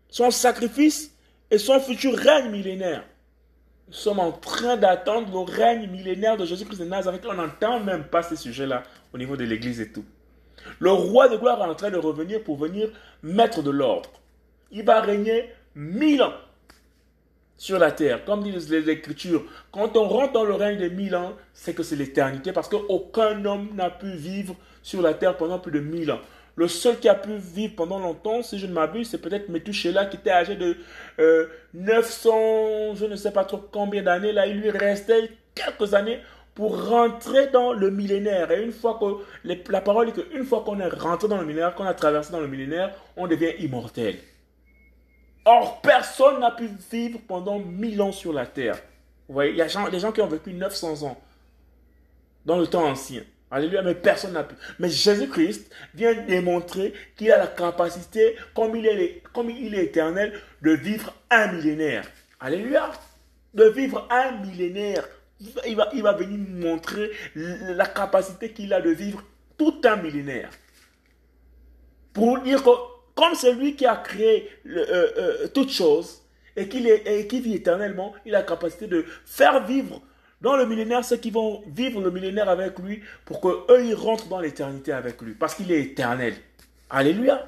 Son sacrifice et son futur règne millénaire. Nous sommes en train d'attendre le règne millénaire de Jésus-Christ de Nazareth. On n'entend même pas ces sujets-là au niveau de l'Église et tout. Le roi de gloire est en train de revenir pour venir mettre de l'ordre. Il va régner mille ans sur la terre. Comme disent les Écritures, quand on rentre dans le règne des mille ans, c'est que c'est l'éternité parce qu'aucun homme n'a pu vivre sur la terre pendant plus de mille ans. Le seul qui a pu vivre pendant longtemps, si je ne m'abuse, c'est peut-être Methuselah qui était âgé de 900, euh, je ne sais pas trop combien d'années. Là, il lui restait quelques années pour rentrer dans le millénaire. Et une fois que, la parole est qu'une fois qu'on est rentré dans le millénaire, qu'on a traversé dans le millénaire, on devient immortel. Or, personne n'a pu vivre pendant mille ans sur la terre. Vous voyez, il y a des gens qui ont vécu 900 ans dans le temps ancien. Alléluia, mais personne n'a pu. Mais Jésus-Christ vient démontrer qu'il a la capacité, comme il, est, comme il est éternel, de vivre un millénaire. Alléluia. De vivre un millénaire. Il va, il va venir montrer la capacité qu'il a de vivre tout un millénaire. Pour dire que, comme c'est lui qui a créé le, euh, euh, toutes choses et qu'il vit éternellement, il a la capacité de faire vivre dans le millénaire ceux qui vont vivre le millénaire avec lui pour qu'eux, ils rentrent dans l'éternité avec lui. Parce qu'il est éternel. Alléluia.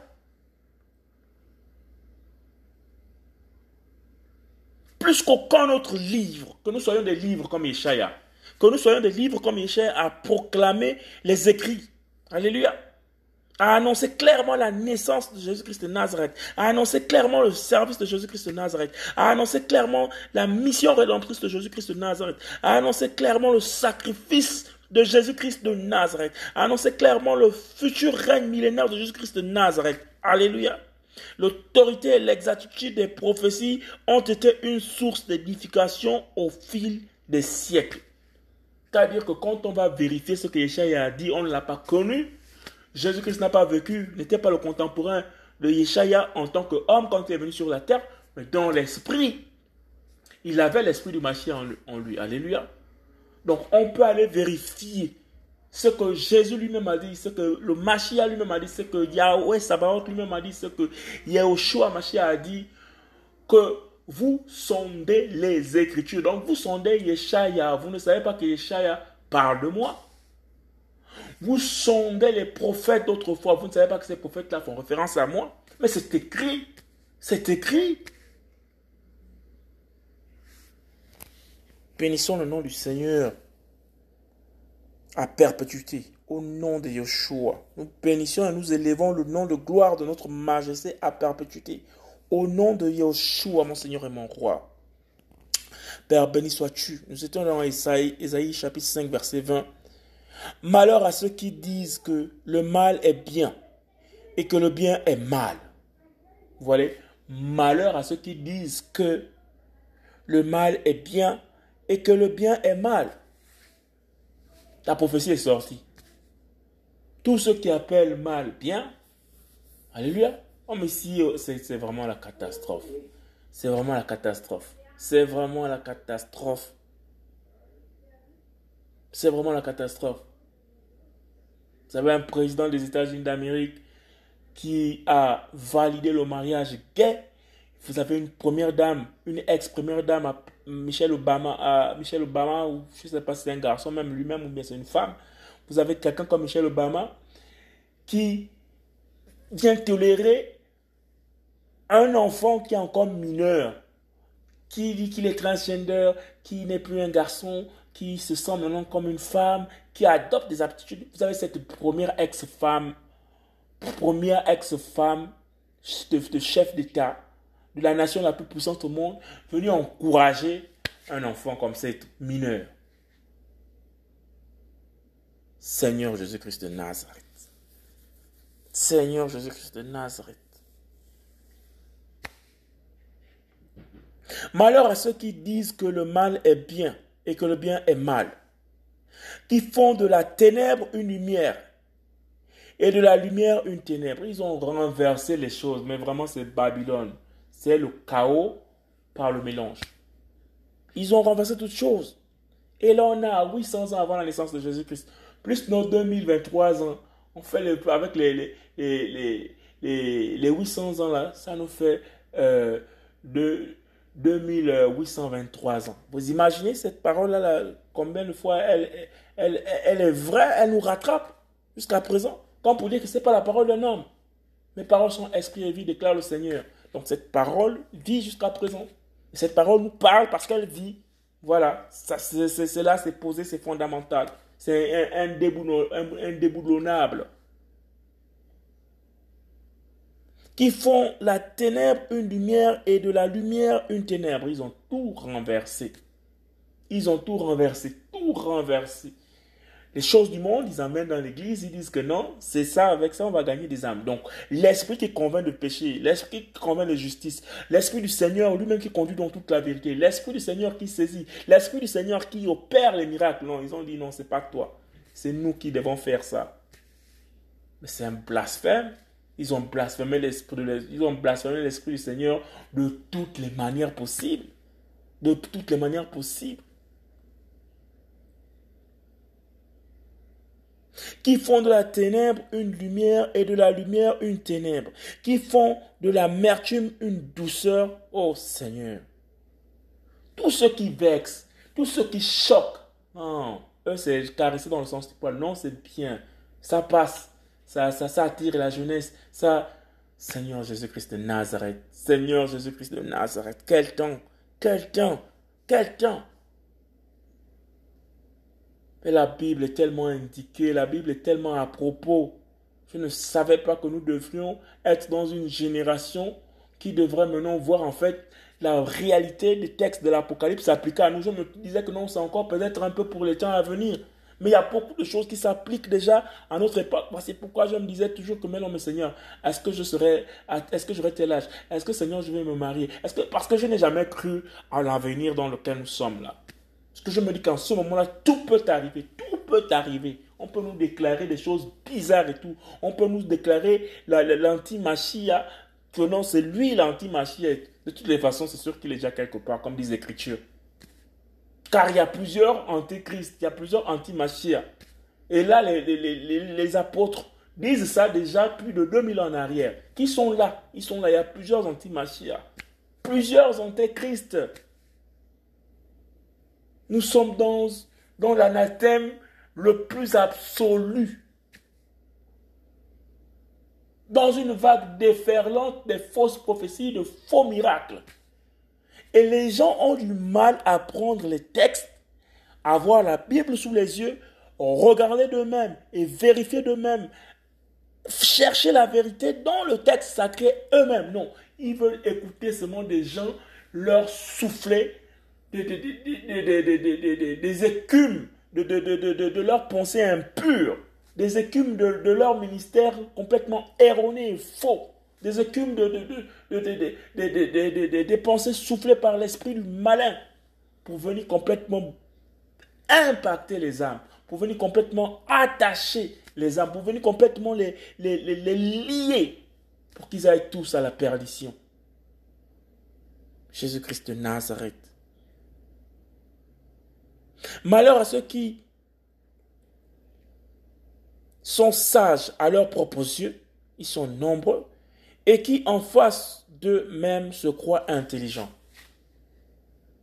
Plus qu'aucun autre livre, que nous soyons des livres comme Yeshaya, que nous soyons des livres comme Yeshaya à proclamer les écrits. Alléluia a annoncé clairement la naissance de Jésus-Christ de Nazareth, a annoncé clairement le service de Jésus-Christ de Nazareth, a annoncé clairement la mission rédemptrice de Jésus-Christ de Nazareth, a annoncé clairement le sacrifice de Jésus-Christ de Nazareth, a annoncé clairement le futur règne millénaire de Jésus-Christ de Nazareth. Alléluia. L'autorité et l'exactitude des prophéties ont été une source d'édification au fil des siècles. C'est-à-dire que quand on va vérifier ce que Yeshua a dit, on ne l'a pas connu, Jésus-Christ n'a pas vécu, n'était pas le contemporain de Yeshaya en tant qu'homme quand il est venu sur la terre, mais dans l'esprit. Il avait l'esprit du Mashiach en lui. Alléluia. Donc on peut aller vérifier ce que Jésus lui-même a dit, ce que le Mashiach lui-même a dit, ce que Yahweh Sabaoth lui-même a dit, ce que Yahushua Mashiach a dit, que vous sondez les Écritures. Donc vous sondez Yeshaya. Vous ne savez pas que Yeshaya parle de moi. Vous sondez les prophètes d'autrefois. Vous ne savez pas que ces prophètes-là font référence à moi. Mais c'est écrit. C'est écrit. Bénissons le nom du Seigneur à perpétuité. Au nom de Yeshua. Nous bénissons et nous élevons le nom de gloire de notre majesté à perpétuité. Au nom de Yeshua, mon Seigneur et mon roi. Père, béni sois-tu. Nous étions dans Esaïe, chapitre 5, verset 20. Malheur à ceux qui disent que le mal est bien et que le bien est mal. Vous voyez? Malheur à ceux qui disent que le mal est bien et que le bien est mal. La prophétie est sortie. Tous ceux qui appellent mal bien, alléluia. Oh mais si euh, c'est vraiment la catastrophe. C'est vraiment la catastrophe. C'est vraiment la catastrophe. C'est vraiment la catastrophe. Vous avez un président des États-Unis d'Amérique qui a validé le mariage gay. Vous avez une première dame, une ex-première dame, Michelle Obama, à Michelle Obama, ou je ne sais pas si c'est un garçon même lui-même ou bien c'est une femme. Vous avez quelqu'un comme Michelle Obama qui vient tolérer un enfant qui est encore mineur, qui dit qu'il est transgender, qui n'est plus un garçon, qui se sent maintenant comme une femme, qui adopte des aptitudes. Vous avez cette première ex-femme, première ex-femme de, chef d'État de la nation la plus puissante au monde, venue encourager un enfant comme cette mineur. Seigneur Jésus-Christ de Nazareth. Seigneur Jésus-Christ de Nazareth. Malheur à ceux qui disent que le mal est bien et que le bien est mal, qui font de la ténèbre une lumière et de la lumière une ténèbre. Ils ont renversé les choses, mais vraiment c'est Babylone. C'est le chaos par le mélange. Ils ont renversé toutes choses. Et là, on a 800 ans avant la naissance de Jésus-Christ, plus nos 2023 ans. On fait avec les, les, les, les, les 800 ans là, ça nous fait euh, de 2823 ans. Vous imaginez cette parole-là, là, combien de fois elle, elle, elle, est vraie, elle nous rattrape jusqu'à présent? Comme pour dire que ce n'est pas la parole d'un homme. Mes paroles sont esprit et vie, déclare le Seigneur. Donc cette parole vit jusqu'à présent. Et cette parole nous parle parce qu'elle vit. Voilà, c'est là, c'est posé, c'est fondamental. C'est indéboulonnable. Qui font la ténèbre une lumière et de la lumière une ténèbre. Ils ont tout renversé. Ils ont tout renversé, tout renversé les choses du monde, ils amènent dans l'église, ils disent que non, c'est ça, avec ça, on va gagner des âmes. Donc, l'esprit qui convainc de péché, l'esprit qui convainc de justice, l'esprit du Seigneur, lui-même qui conduit dans toute la vérité, l'esprit du Seigneur qui saisit, l'esprit du Seigneur qui opère les miracles. Non, ils ont dit non, c'est pas toi. C'est nous qui devons faire ça. Mais c'est un blasphème. Ils ont blasphémé l'esprit du Seigneur de toutes les manières possibles. De toutes les manières possibles. qui font de la ténèbre une lumière et de la lumière une ténèbre, qui font de l'amertume une douceur, ô Seigneur. Tout ce qui vexe, tout ce qui choque, eux c'est caresser dans le sens du poil, non c'est bien, ça passe, ça, ça, attire la jeunesse, ça, Seigneur Jésus-Christ de Nazareth, Seigneur Jésus-Christ de Nazareth, quel temps, quel temps, quel temps. La Bible est tellement indiquée, la Bible est tellement à propos. Je ne savais pas que nous devrions être dans une génération qui devrait maintenant voir en fait la réalité des textes de l'Apocalypse s'appliquer à nous. Je me disais que non, c'est encore peut-être un peu pour les temps à venir. Mais il y a beaucoup de choses qui s'appliquent déjà à notre époque. C'est pourquoi je me disais toujours que, mais non, mais Seigneur, est-ce que je serai, est-ce que j'aurai tel âge? Est-ce que Seigneur, je vais me marier? Est-ce que, parce que je n'ai jamais cru à l'avenir dans lequel nous sommes là. Parce que je me dis qu'en ce moment-là, tout peut arriver. Tout peut arriver. On peut nous déclarer des choses bizarres et tout. On peut nous déclarer l'anti-machia, que non, c'est lui l'anti-machia. De toutes les façons, c'est sûr qu'il est déjà quelque part, comme disent l'Écriture. Car il y a plusieurs antéchrist, il y a plusieurs anti-machia. Et là, les, apôtres disent ça déjà plus de 2000 ans en arrière. Qui sont là? Ils sont là, il y a plusieurs anti-machia. Plusieurs antéchrists. Nous sommes dans, dans l'anathème le plus absolu. Dans une vague déferlante des fausses prophéties, de faux miracles. Et les gens ont du mal à prendre les textes, à voir la Bible sous les yeux, regarder d'eux-mêmes et vérifier d'eux-mêmes, chercher la vérité dans le texte sacré eux-mêmes. Non, ils veulent écouter seulement des gens leur souffler des, écumes de, de, leur pensée impure, des écumes de, leur ministère complètement erroné et faux, des écumes de, des pensées soufflées par l'esprit du malin pour venir complètement impacter les âmes, pour venir complètement attacher les âmes, pour venir complètement les, les, les lier pour qu'ils aillent tous à la perdition. Jésus-Christ de Nazareth Malheur à ceux qui sont sages à leurs propres yeux, ils sont nombreux, et qui en face d'eux-mêmes se croient intelligents.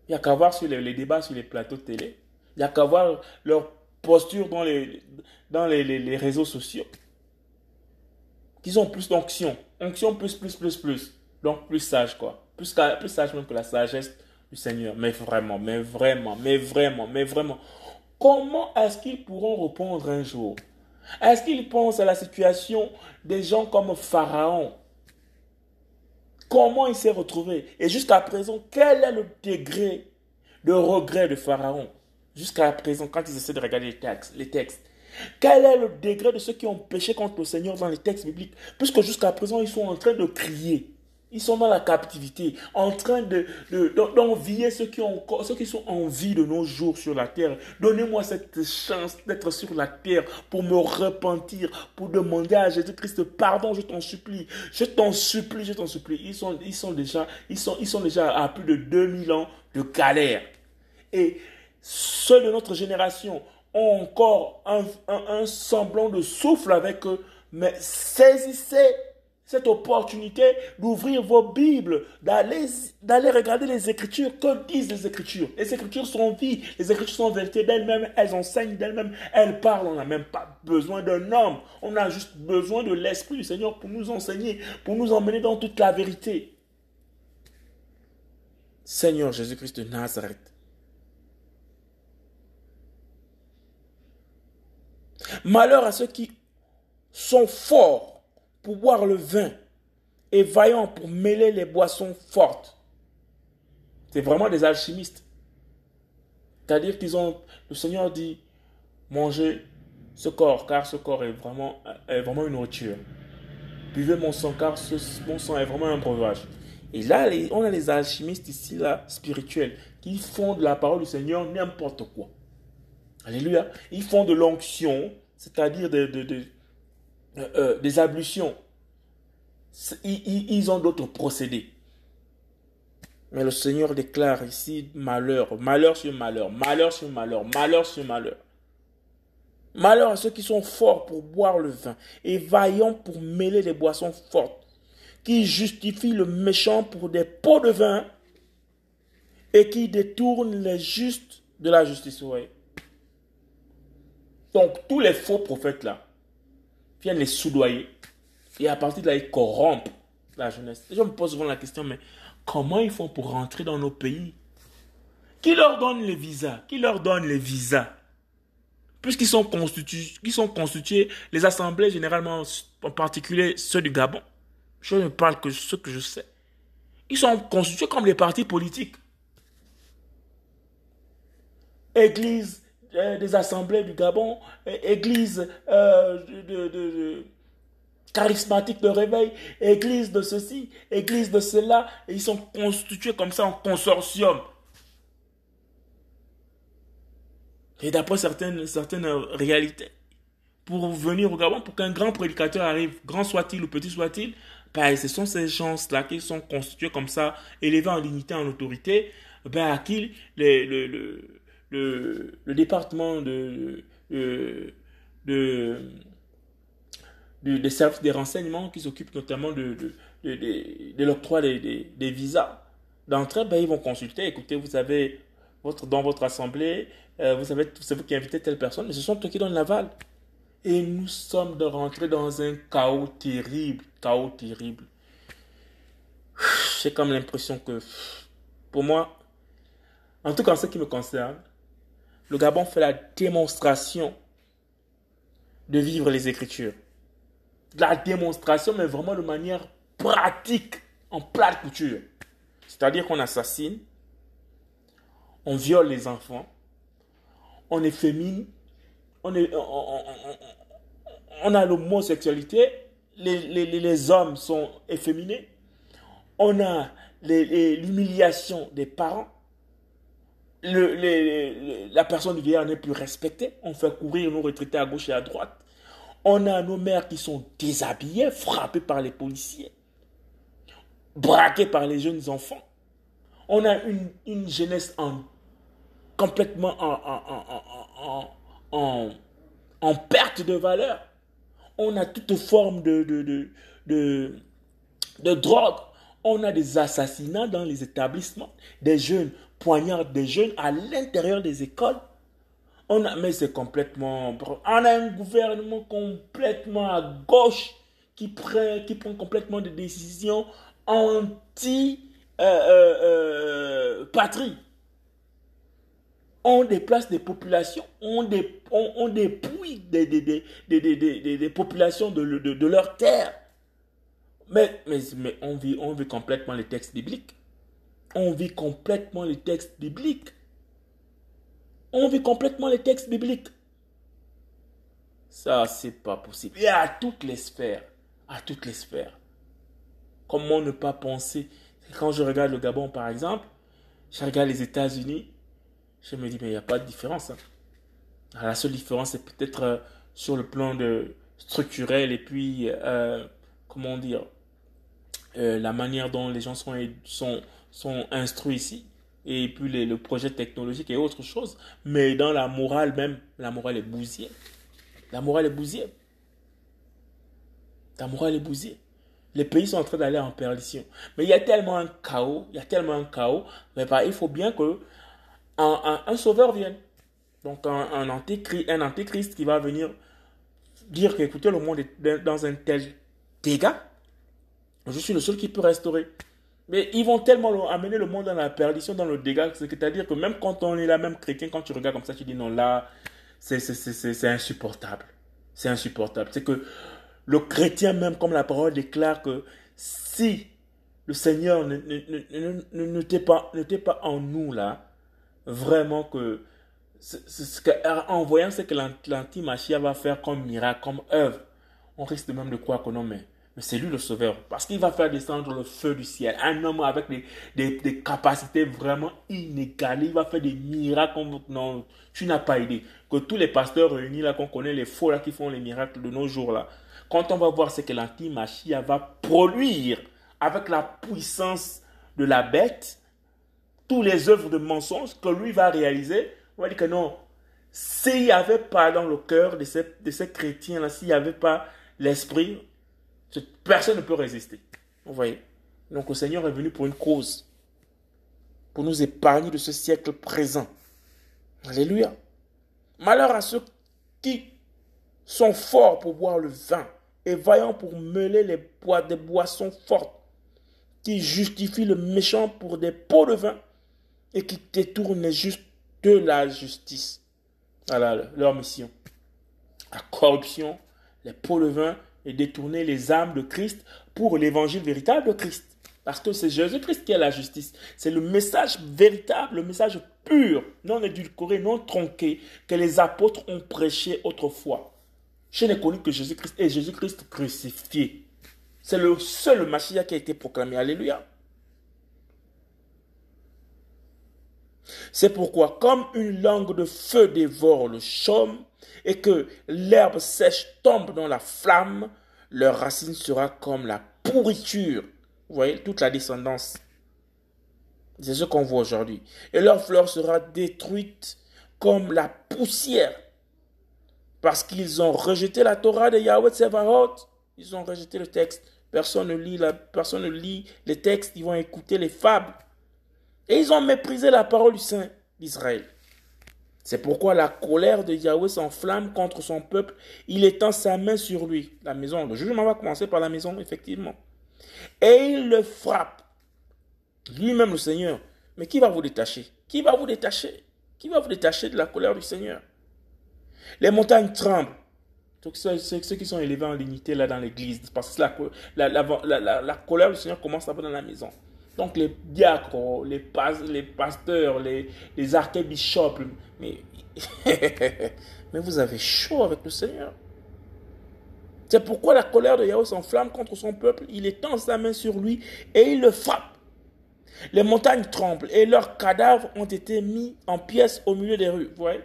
Il n'y a qu'à voir sur les, débats sur les plateaux de télé, il n'y a qu'à voir leur posture dans les, dans les, réseaux sociaux. Qu'ils ont plus d'onction. Onction plus, plus, plus, plus. Donc plus sage, quoi. Plus, plus sage même que la sagesse Seigneur. Mais vraiment, mais vraiment, mais vraiment, mais vraiment. Comment est-ce qu'ils pourront répondre un jour? Est-ce qu'ils pensent à la situation des gens comme Pharaon? Comment il s'est retrouvé? Et jusqu'à présent, quel est le degré de regret de Pharaon? Jusqu'à présent, quand ils essaient de regarder les textes, quel est le degré de ceux qui ont péché contre le Seigneur dans les textes bibliques? Puisque jusqu'à présent, ils sont en train de crier. Ils sont dans la captivité, en train de, d'envier ceux, qui ceux qui sont en vie de nos jours sur la terre. Donnez-moi cette chance d'être sur la terre pour me repentir, pour demander à Jésus-Christ pardon, je t'en supplie. Je t'en supplie, je t'en supplie. Ils sont, ils sont, déjà, ils sont, ils sont déjà à plus de 2000 ans de galère. et ceux de notre génération ont encore un, un semblant de souffle avec eux, mais saisissez cette opportunité d'ouvrir vos Bibles, d'aller, regarder les Écritures. Que disent les Écritures? Les Écritures sont vie, les Écritures sont vérité d'elles-mêmes, elles enseignent d'elles-mêmes, elles parlent. On n'a même pas besoin d'un homme, on a juste besoin de l'Esprit du Seigneur pour nous enseigner, pour nous emmener dans toute la vérité. Seigneur Jésus-Christ de Nazareth. Malheur à ceux qui sont forts pour boire le vin et vaillants pour mêler les boissons fortes. C'est vraiment des alchimistes. C'est-à-dire qu'ils ont, le Seigneur dit, mangez ce corps, car ce corps est vraiment, est vraiment une nourriture. Buvez mon sang, car ce, mon sang est vraiment un breuvage. Et là, on a les alchimistes ici, là, spirituels, qui font de la parole du Seigneur n'importe quoi. Alléluia. Ils font de l'onction, c'est-à-dire de, de euh, des ablutions. Ils, ont d'autres procédés. Mais le Seigneur déclare ici malheur, malheur sur malheur, malheur sur malheur, malheur sur malheur. Malheur à ceux qui sont forts pour boire le vin et vaillants pour mêler les boissons fortes, qui justifient le méchant pour des pots de vin et qui détournent les justes de la justice. Donc tous les faux prophètes là, viennent les soudoyer. Et à partir de là, ils corrompent la jeunesse. je me pose souvent la question, mais comment ils font pour rentrer dans nos pays? Qui leur donne les visas? Qui leur donne les visas? Puisqu'ils sont constitués, les assemblées généralement, en particulier ceux du Gabon, je ne parle que de ce que je sais. Ils sont constitués comme les partis politiques. Église euh, des assemblées du Gabon, église euh, de, charismatique de réveil, église de ceci, église de cela, et ils sont constitués comme ça en consortium. Et d'après certaines, certaines réalités, pour venir au Gabon, pour qu'un grand prédicateur arrive, grand soit-il ou petit soit-il, ben, ce sont ces gens-là qui sont constitués comme ça, élevés en dignité, en autorité, ben, à qui le, le le, département de, de, des services des renseignements qui s'occupent notamment de, de, l'octroi des, visas d'entrée, ben, ils vont consulter. Écoutez, vous avez votre, dans votre assemblée, euh, vous savez, c'est vous qui invitez telle personne, mais ce sont eux qui donnent l'aval. Et nous sommes de rentrer dans un chaos terrible, chaos terrible. J'ai comme l'impression que, pour moi, en tout cas en ce qui me concerne, le Gabon fait la démonstration de vivre les Écritures. La démonstration, mais vraiment de manière pratique, en plate couture. C'est-à-dire qu'on assassine, on viole les enfants, on est féminin, on, est, on, a l'homosexualité, les, hommes sont efféminés, on a l'humiliation des parents, la personne du vieillard n'est plus respectée. On fait courir nos retraités à gauche et à droite. On a nos mères qui sont déshabillées, frappées par les policiers, braquées par les jeunes enfants. On a une, une jeunesse en, complètement en, en, en, perte de valeur. On a toute forme de, de, de, de, de drogue. On a des assassinats dans les établissements, des jeunes poignardent des jeunes à l'intérieur des écoles. On a, mais c'est complètement... On a un gouvernement complètement à gauche qui prend, qui prend complètement des décisions anti-patrie. Euh, euh, on déplace des populations, on, dé, on, dépouille des, des, des, des populations de, de, de, leur terre. Mais, mais, mais on, vit, on vit complètement les textes bibliques. On vit complètement les textes bibliques. On vit complètement les textes bibliques. Ça, c'est pas possible. Et à toutes les sphères. À toutes les sphères. Comment ne pas penser? Quand je regarde le Gabon, par exemple, je regarde les États-Unis, je me dis, mais il n'y a pas de différence. Hein. La seule différence, c'est peut-être euh, sur le plan de structurel et puis, euh, comment dire, euh, la manière dont les gens sont, sont, sont instruits ici. et puis le projet technologique et autre chose. Mais dans la morale même, la morale est bousillée. La morale est bousillée. La morale est bousillée. Les pays sont en train d'aller en perdition. Mais il y a tellement un chaos, il y a tellement un chaos, mais bah, il faut bien que un, sauveur vienne. Donc un, un, un antéchrist qui va venir dire que écoutez, le monde est dans un tel dégât. Je suis le seul qui peut restaurer. Mais ils vont tellement amener le monde dans la perdition, dans le dégât. C'est-à-dire que même quand on est là, même chrétien, quand tu regardes comme ça, tu dis non, là, c'est insupportable. C'est insupportable. C'est que le chrétien même, comme la parole déclare que si le Seigneur n'était pas, pas en nous là, vraiment que ce en voyant ce que l'anti-machia va faire comme miracle, comme œuvre, on risque même de croire que non, mais, c'est lui le sauveur. Parce qu'il va faire descendre le feu du ciel. Un homme avec des, capacités vraiment inégalées. Il va faire des miracles. Non, tu n'as pas idée. Que tous les pasteurs réunis là, qu'on connaît, les faux là, qui font les miracles de nos jours là, quand on va voir ce que l'anti-machia va produire avec la puissance de la bête, toutes les œuvres de mensonges que lui va réaliser, on va dire que non. S'il n'y avait pas dans le cœur de ces, de ces chrétiens-là, s'il n'y avait pas l'esprit, personne ne peut résister. Vous voyez? Donc le Seigneur est venu pour une cause, pour nous épargner de ce siècle présent. Alléluia. Malheur à ceux qui sont forts pour boire le vin et vaillants pour mêler les bois des boissons fortes, qui justifient le méchant pour des pots de vin et qui détournent les justes de la justice. Voilà leur mission. La corruption, les pots de vin et détourner les âmes de Christ pour l'évangile véritable de Christ. Parce que c'est Jésus-Christ qui est la justice. C'est le message véritable, le message pur, non édulcoré, non tronqué, que les apôtres ont prêché autrefois. Je n'ai connu que Jésus-Christ et Jésus-Christ crucifié. C'est le seul Machia qui a été proclamé. Alléluia. C'est pourquoi, comme une langue de feu dévore le chaume, et que l'herbe sèche tombe dans la flamme, leur racine sera comme la pourriture. Vous voyez, toute la descendance. C'est ce qu'on voit aujourd'hui. Et leur fleur sera détruite comme la poussière. Parce qu'ils ont rejeté la Torah de Yahweh Tsevaot. Ils ont rejeté le texte. Personne ne lit, la, personne ne lit les textes. Ils vont écouter les fables. Et ils ont méprisé la parole du Saint d'Israël. C'est pourquoi la colère de Yahweh s'enflamme contre son peuple. Il étend sa main sur lui. La maison, le jugement va commencer par la maison, effectivement. Et il le frappe. Lui-même, le Seigneur. Mais qui va vous détacher? Qui va vous détacher? Qui va vous détacher de la colère du Seigneur? Les montagnes tremblent. Ceux, ceux, qui sont élevés en dignité là dans l'église, parce que la, colère du Seigneur commence à dans la maison. Donc les diacres, les, pasteurs, les, les mais, vous avez chaud avec le Seigneur. C'est pourquoi la colère de Yahweh s'enflamme contre son peuple. Il étend sa main sur lui et il le frappe. Les montagnes tremblent et leurs cadavres ont été mis en pièces au milieu des rues. Vous voyez?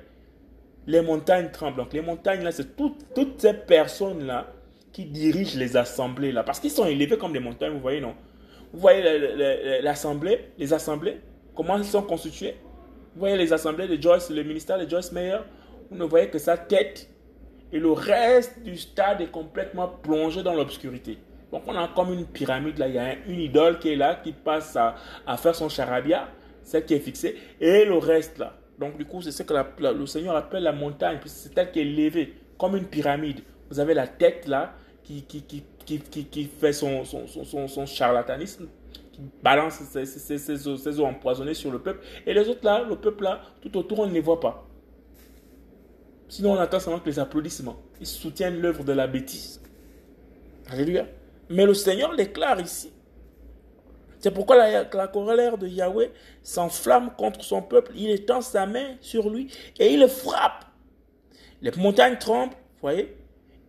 Les montagnes tremblent. Donc les montagnes, là, c'est toutes ces personnes-là qui dirigent les assemblées, là. Parce qu'ils sont élevés comme des montagnes, vous voyez, non? Vous voyez l'assemblée, les assemblées, comment elles sont constituées? Vous voyez les assemblées de Joyce, le ministère de Joyce Meyer. Vous ne voyez que sa tête et le reste du stade est complètement plongé dans l'obscurité. Donc on a comme une pyramide là, il y a une idole qui est là, qui passe à, faire son charabia, celle qui est fixée, et le reste là. Donc du coup, c'est ce que le Seigneur appelle la montagne, c'est elle qui est levée, comme une pyramide. Vous avez la tête là, qui, fait son, charlatanisme, qui balance ses, eaux, empoisonnées sur le peuple. Et les autres là, le peuple là, tout autour, on ne les voit pas. Sinon, on attend seulement que les applaudissements. Ils soutiennent l'œuvre de la bêtise. Alléluia. Mais le Seigneur déclare ici. C'est pourquoi la, la colère de Yahweh s'enflamme contre son peuple. Il étend sa main sur lui et il le frappe. Les montagnes tremblent, voyez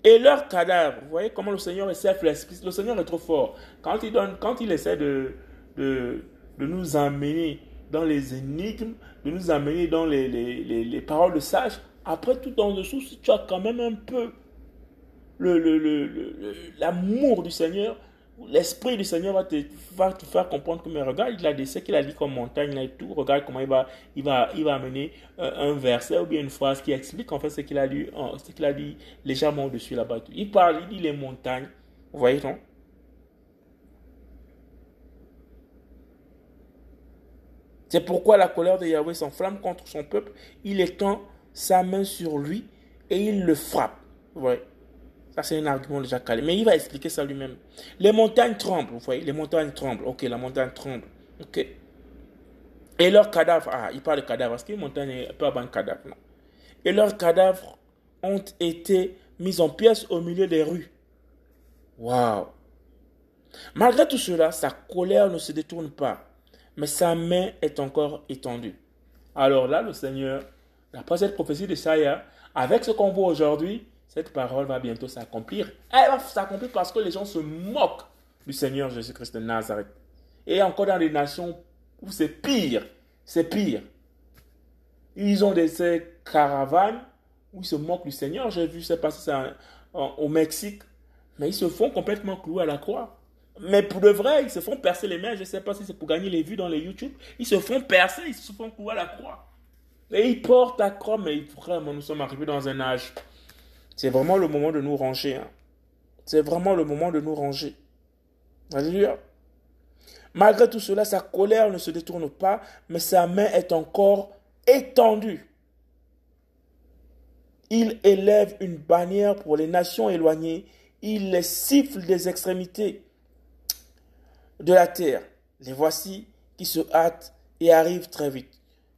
et leurs cadavres. Vous voyez comment le Seigneur est self-l'esprit. Le Seigneur est trop fort. Quand il, donne, quand il essaie de, de, de nous amener dans les énigmes, de nous amener dans les, les, les, paroles de sages, après tout en dessous, tu as quand même un peu l'amour le, le, du Seigneur, l'esprit du Seigneur va te, faire comprendre que, mais regarde, il a ce qu'il a dit comme montagne là et tout. Regarde comment il va, il va, il va amener euh, un verset ou bien une phrase qui explique en fait ce qu'il a dit, ce qu'il a dit légèrement au-dessus là-bas. Il parle, il dit les montagnes. Vous voyez, non? C'est pourquoi la colère de Yahweh s'enflamme contre son peuple. Il étend sa main sur lui et il le frappe. Vous voyez? Ça, c'est un argument déjà calé. Mais il va expliquer ça lui-même. Les montagnes tremblent, vous voyez, les montagnes tremblent. Ok, la montagne tremble. Ok. Et leurs cadavres, ah, il parle de cadavres, parce qu'une montagne peut avoir un cadavre, non. Et leurs cadavres ont été mis en pièces au milieu des rues. Waouh. Malgré tout cela, sa colère ne se détourne pas, mais sa main est encore étendue. Alors là, le Seigneur, après cette prophétie de Saïa, avec ce qu'on voit aujourd'hui, cette parole va bientôt s'accomplir. Elle va s'accomplir parce que les gens se moquent du Seigneur Jésus-Christ de Nazareth. Et encore dans des nations où c'est pire, c'est pire. Ils ont des caravanes où ils se moquent du Seigneur. J'ai vu ça passer ça au Mexique. Mais ils se font complètement clouer à la croix. Mais pour de vrai, ils se font percer les mains. Je ne sais pas si c'est pour gagner les vues dans les YouTube. Ils se font percer, ils se font clouer à la croix. Et ils portent la croix, mais vraiment, nous sommes arrivés dans un âge c'est vraiment le moment de nous ranger. Hein. C'est vraiment le moment de nous ranger. Alléluia. Malgré tout cela, sa colère ne se détourne pas, mais sa main est encore étendue. Il élève une bannière pour les nations éloignées. Il les siffle des extrémités de la terre. Les voici qui se hâtent et arrivent très vite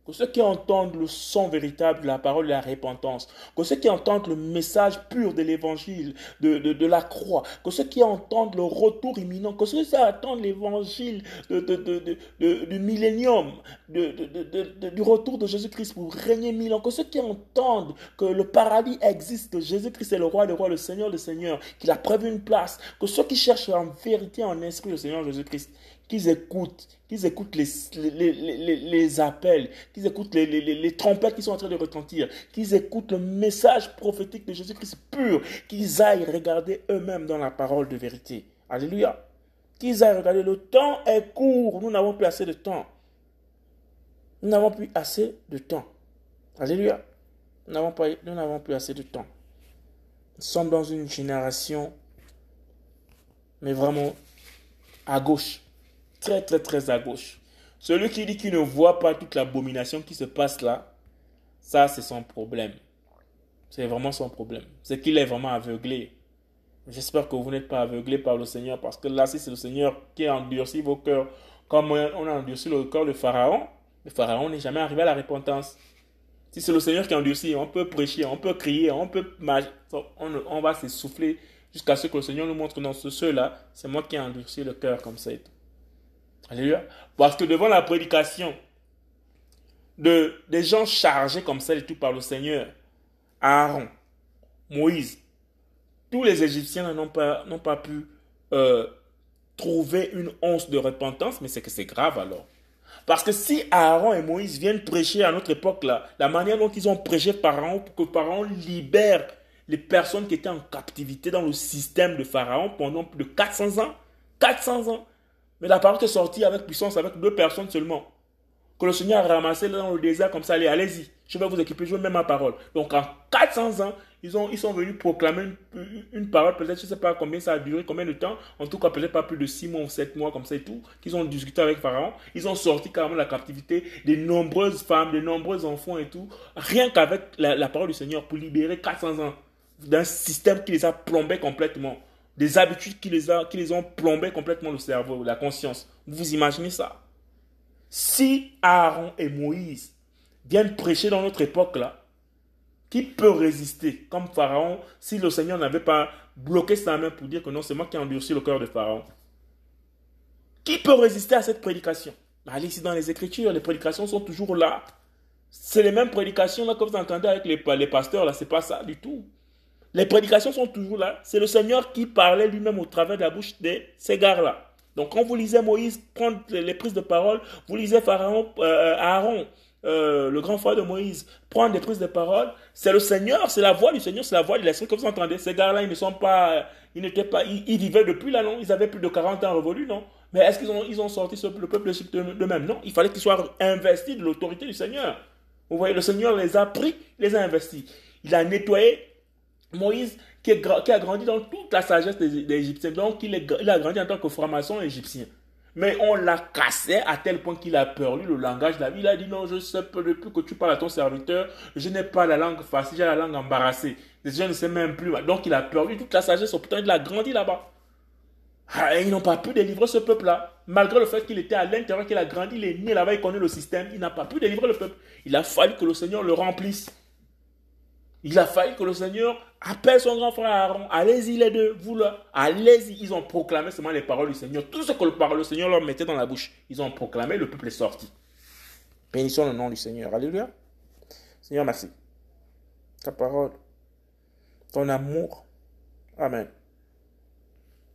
que ceux qui entendent le son véritable de la parole de la repentance, que ceux qui entendent le message pur de l'évangile, de, de, la croix, que ceux qui entendent le retour imminent, que ceux qui attendent l'évangile de, du millénium, du retour de Jésus-Christ pour régner mille ans, que ceux qui entendent que le paradis existe, Jésus-Christ est le roi des rois, le Seigneur des seigneurs, qu'il a prévu une place, que ceux qui cherchent en vérité, en esprit le Seigneur Jésus-Christ, qu'ils écoutent, qu'ils écoutent les, appels, qu'ils écoutent les, trompettes qui sont en train de retentir, qu'ils écoutent le message prophétique de Jésus-Christ pur, qu'ils aillent regarder eux-mêmes dans la parole de vérité. Alléluia. Qu'ils aillent regarder. Le temps est court. Nous n'avons plus assez de temps. Nous n'avons plus assez de temps. Alléluia. Nous n'avons, pas, nous n'avons plus assez de temps. Nous sommes dans une génération, mais vraiment à gauche très, très, très à gauche. Celui qui dit qu'il ne voit pas toute l'abomination qui se passe là, ça, c'est son problème. C'est vraiment son problème. C'est qu'il est vraiment aveuglé. J'espère que vous n'êtes pas aveuglé par le Seigneur, parce que là, si c'est le Seigneur qui a endurci vos cœurs, comme on a endurci le cœur de Pharaon, le Pharaon n'est jamais arrivé à la repentance. Si c'est le Seigneur qui a endurci, on peut prêcher, on peut crier, on peut... On, on va s'essouffler jusqu'à ce que le Seigneur nous montre, dans ce ceux-là, c'est moi qui ai endurci le cœur comme ça et tout. Alléluia. Parce que devant la prédication de, des gens chargés comme ça et tout par le Seigneur, Aaron, Moïse, tous les Égyptiens n'ont pas, pas pu euh, trouver une once de repentance, mais c'est que c'est grave alors. Parce que si Aaron et Moïse viennent prêcher à notre époque, là, la manière dont ils ont prêché Pharaon pour que Pharaon libère les personnes qui étaient en captivité dans le système de Pharaon pendant plus de 400 ans, 400 ans, mais la parole est sortie avec puissance, avec deux personnes seulement. Que le Seigneur a ramassé dans le désert comme ça, allez, allez-y, je vais vous équiper, je même ma parole. Donc en 400 ans, ils, ont, ils sont venus proclamer une, parole, peut-être, je ne sais pas combien ça a duré, combien de temps, en tout cas peut-être pas plus de 6 mois ou 7 mois comme ça et tout, qu'ils ont discuté avec Pharaon. Ils ont sorti carrément de la captivité de nombreuses femmes, de nombreux enfants et tout, rien qu'avec la, la parole du Seigneur pour libérer 400 ans d'un système qui les a plombés complètement des habitudes qui les, ont plombé complètement le cerveau, la conscience. Vous imaginez ça? Si Aaron et Moïse viennent prêcher dans notre époque là, qui peut résister? Comme Pharaon si le Seigneur n'avait pas bloqué sa main pour dire que non, c'est moi qui ai endurci le cœur de Pharaon Qui peut résister à cette prédication? Allez ici dans les Écritures, les prédications sont toujours là. C'est les mêmes prédications que vous entendez avec les, les pasteurs là, c'est pas ça du tout. Les prédications sont toujours là. C'est le Seigneur qui parlait lui-même au travers de la bouche de ces gars-là. Donc quand vous lisez Moïse prendre les prises de parole, vous lisez Pharaon, euh, Aaron, euh, le grand frère de Moïse, prendre des prises de parole, c'est le Seigneur, c'est la voix du Seigneur, c'est la voix de l'Esprit que vous entendez. Ces gars-là, ils ne sont pas, ils n'étaient pas, ils, vivaient depuis là, non? Ils avaient plus de 40 ans révolus, non? Mais est-ce qu'ils ont, ils ont sorti le peuple d'eux-mêmes Non, il fallait qu'ils soient investis de l'autorité du Seigneur. Vous voyez, le Seigneur les a pris, les a investis. Il a nettoyé Moïse qui, a grandi dans toute la sagesse des, Égyptiens. Donc, il, a grandi en tant que franc-maçon égyptien. Mais on l'a cassé à tel point qu'il a perdu le langage de la vie. Il a dit non, je sais peu depuis que tu parles à ton serviteur, je n'ai pas la langue facile, j'ai la langue embarrassée. Je ne sais même plus. Donc il a perdu toute la sagesse. Pourtant, il a grandi là-bas. Ah, ils n'ont pas pu délivrer ce peuple-là. Malgré le fait qu'il était à l'intérieur, qu'il a grandi, il est né là-bas, il connaît le système. Il n'a pas pu délivrer le peuple. Il a fallu que le Seigneur le remplisse. Il a fallu que le Seigneur appelle son grand frère Aaron. Allez-y les deux, vous là. Allez-y. Ils ont proclamé seulement les paroles du Seigneur. Tout ce que le, le Seigneur leur mettait dans la bouche. Ils ont proclamé, le peuple est sorti. Bénissons le nom du Seigneur. Alléluia. Seigneur, merci. Ta parole. Ton amour. Amen.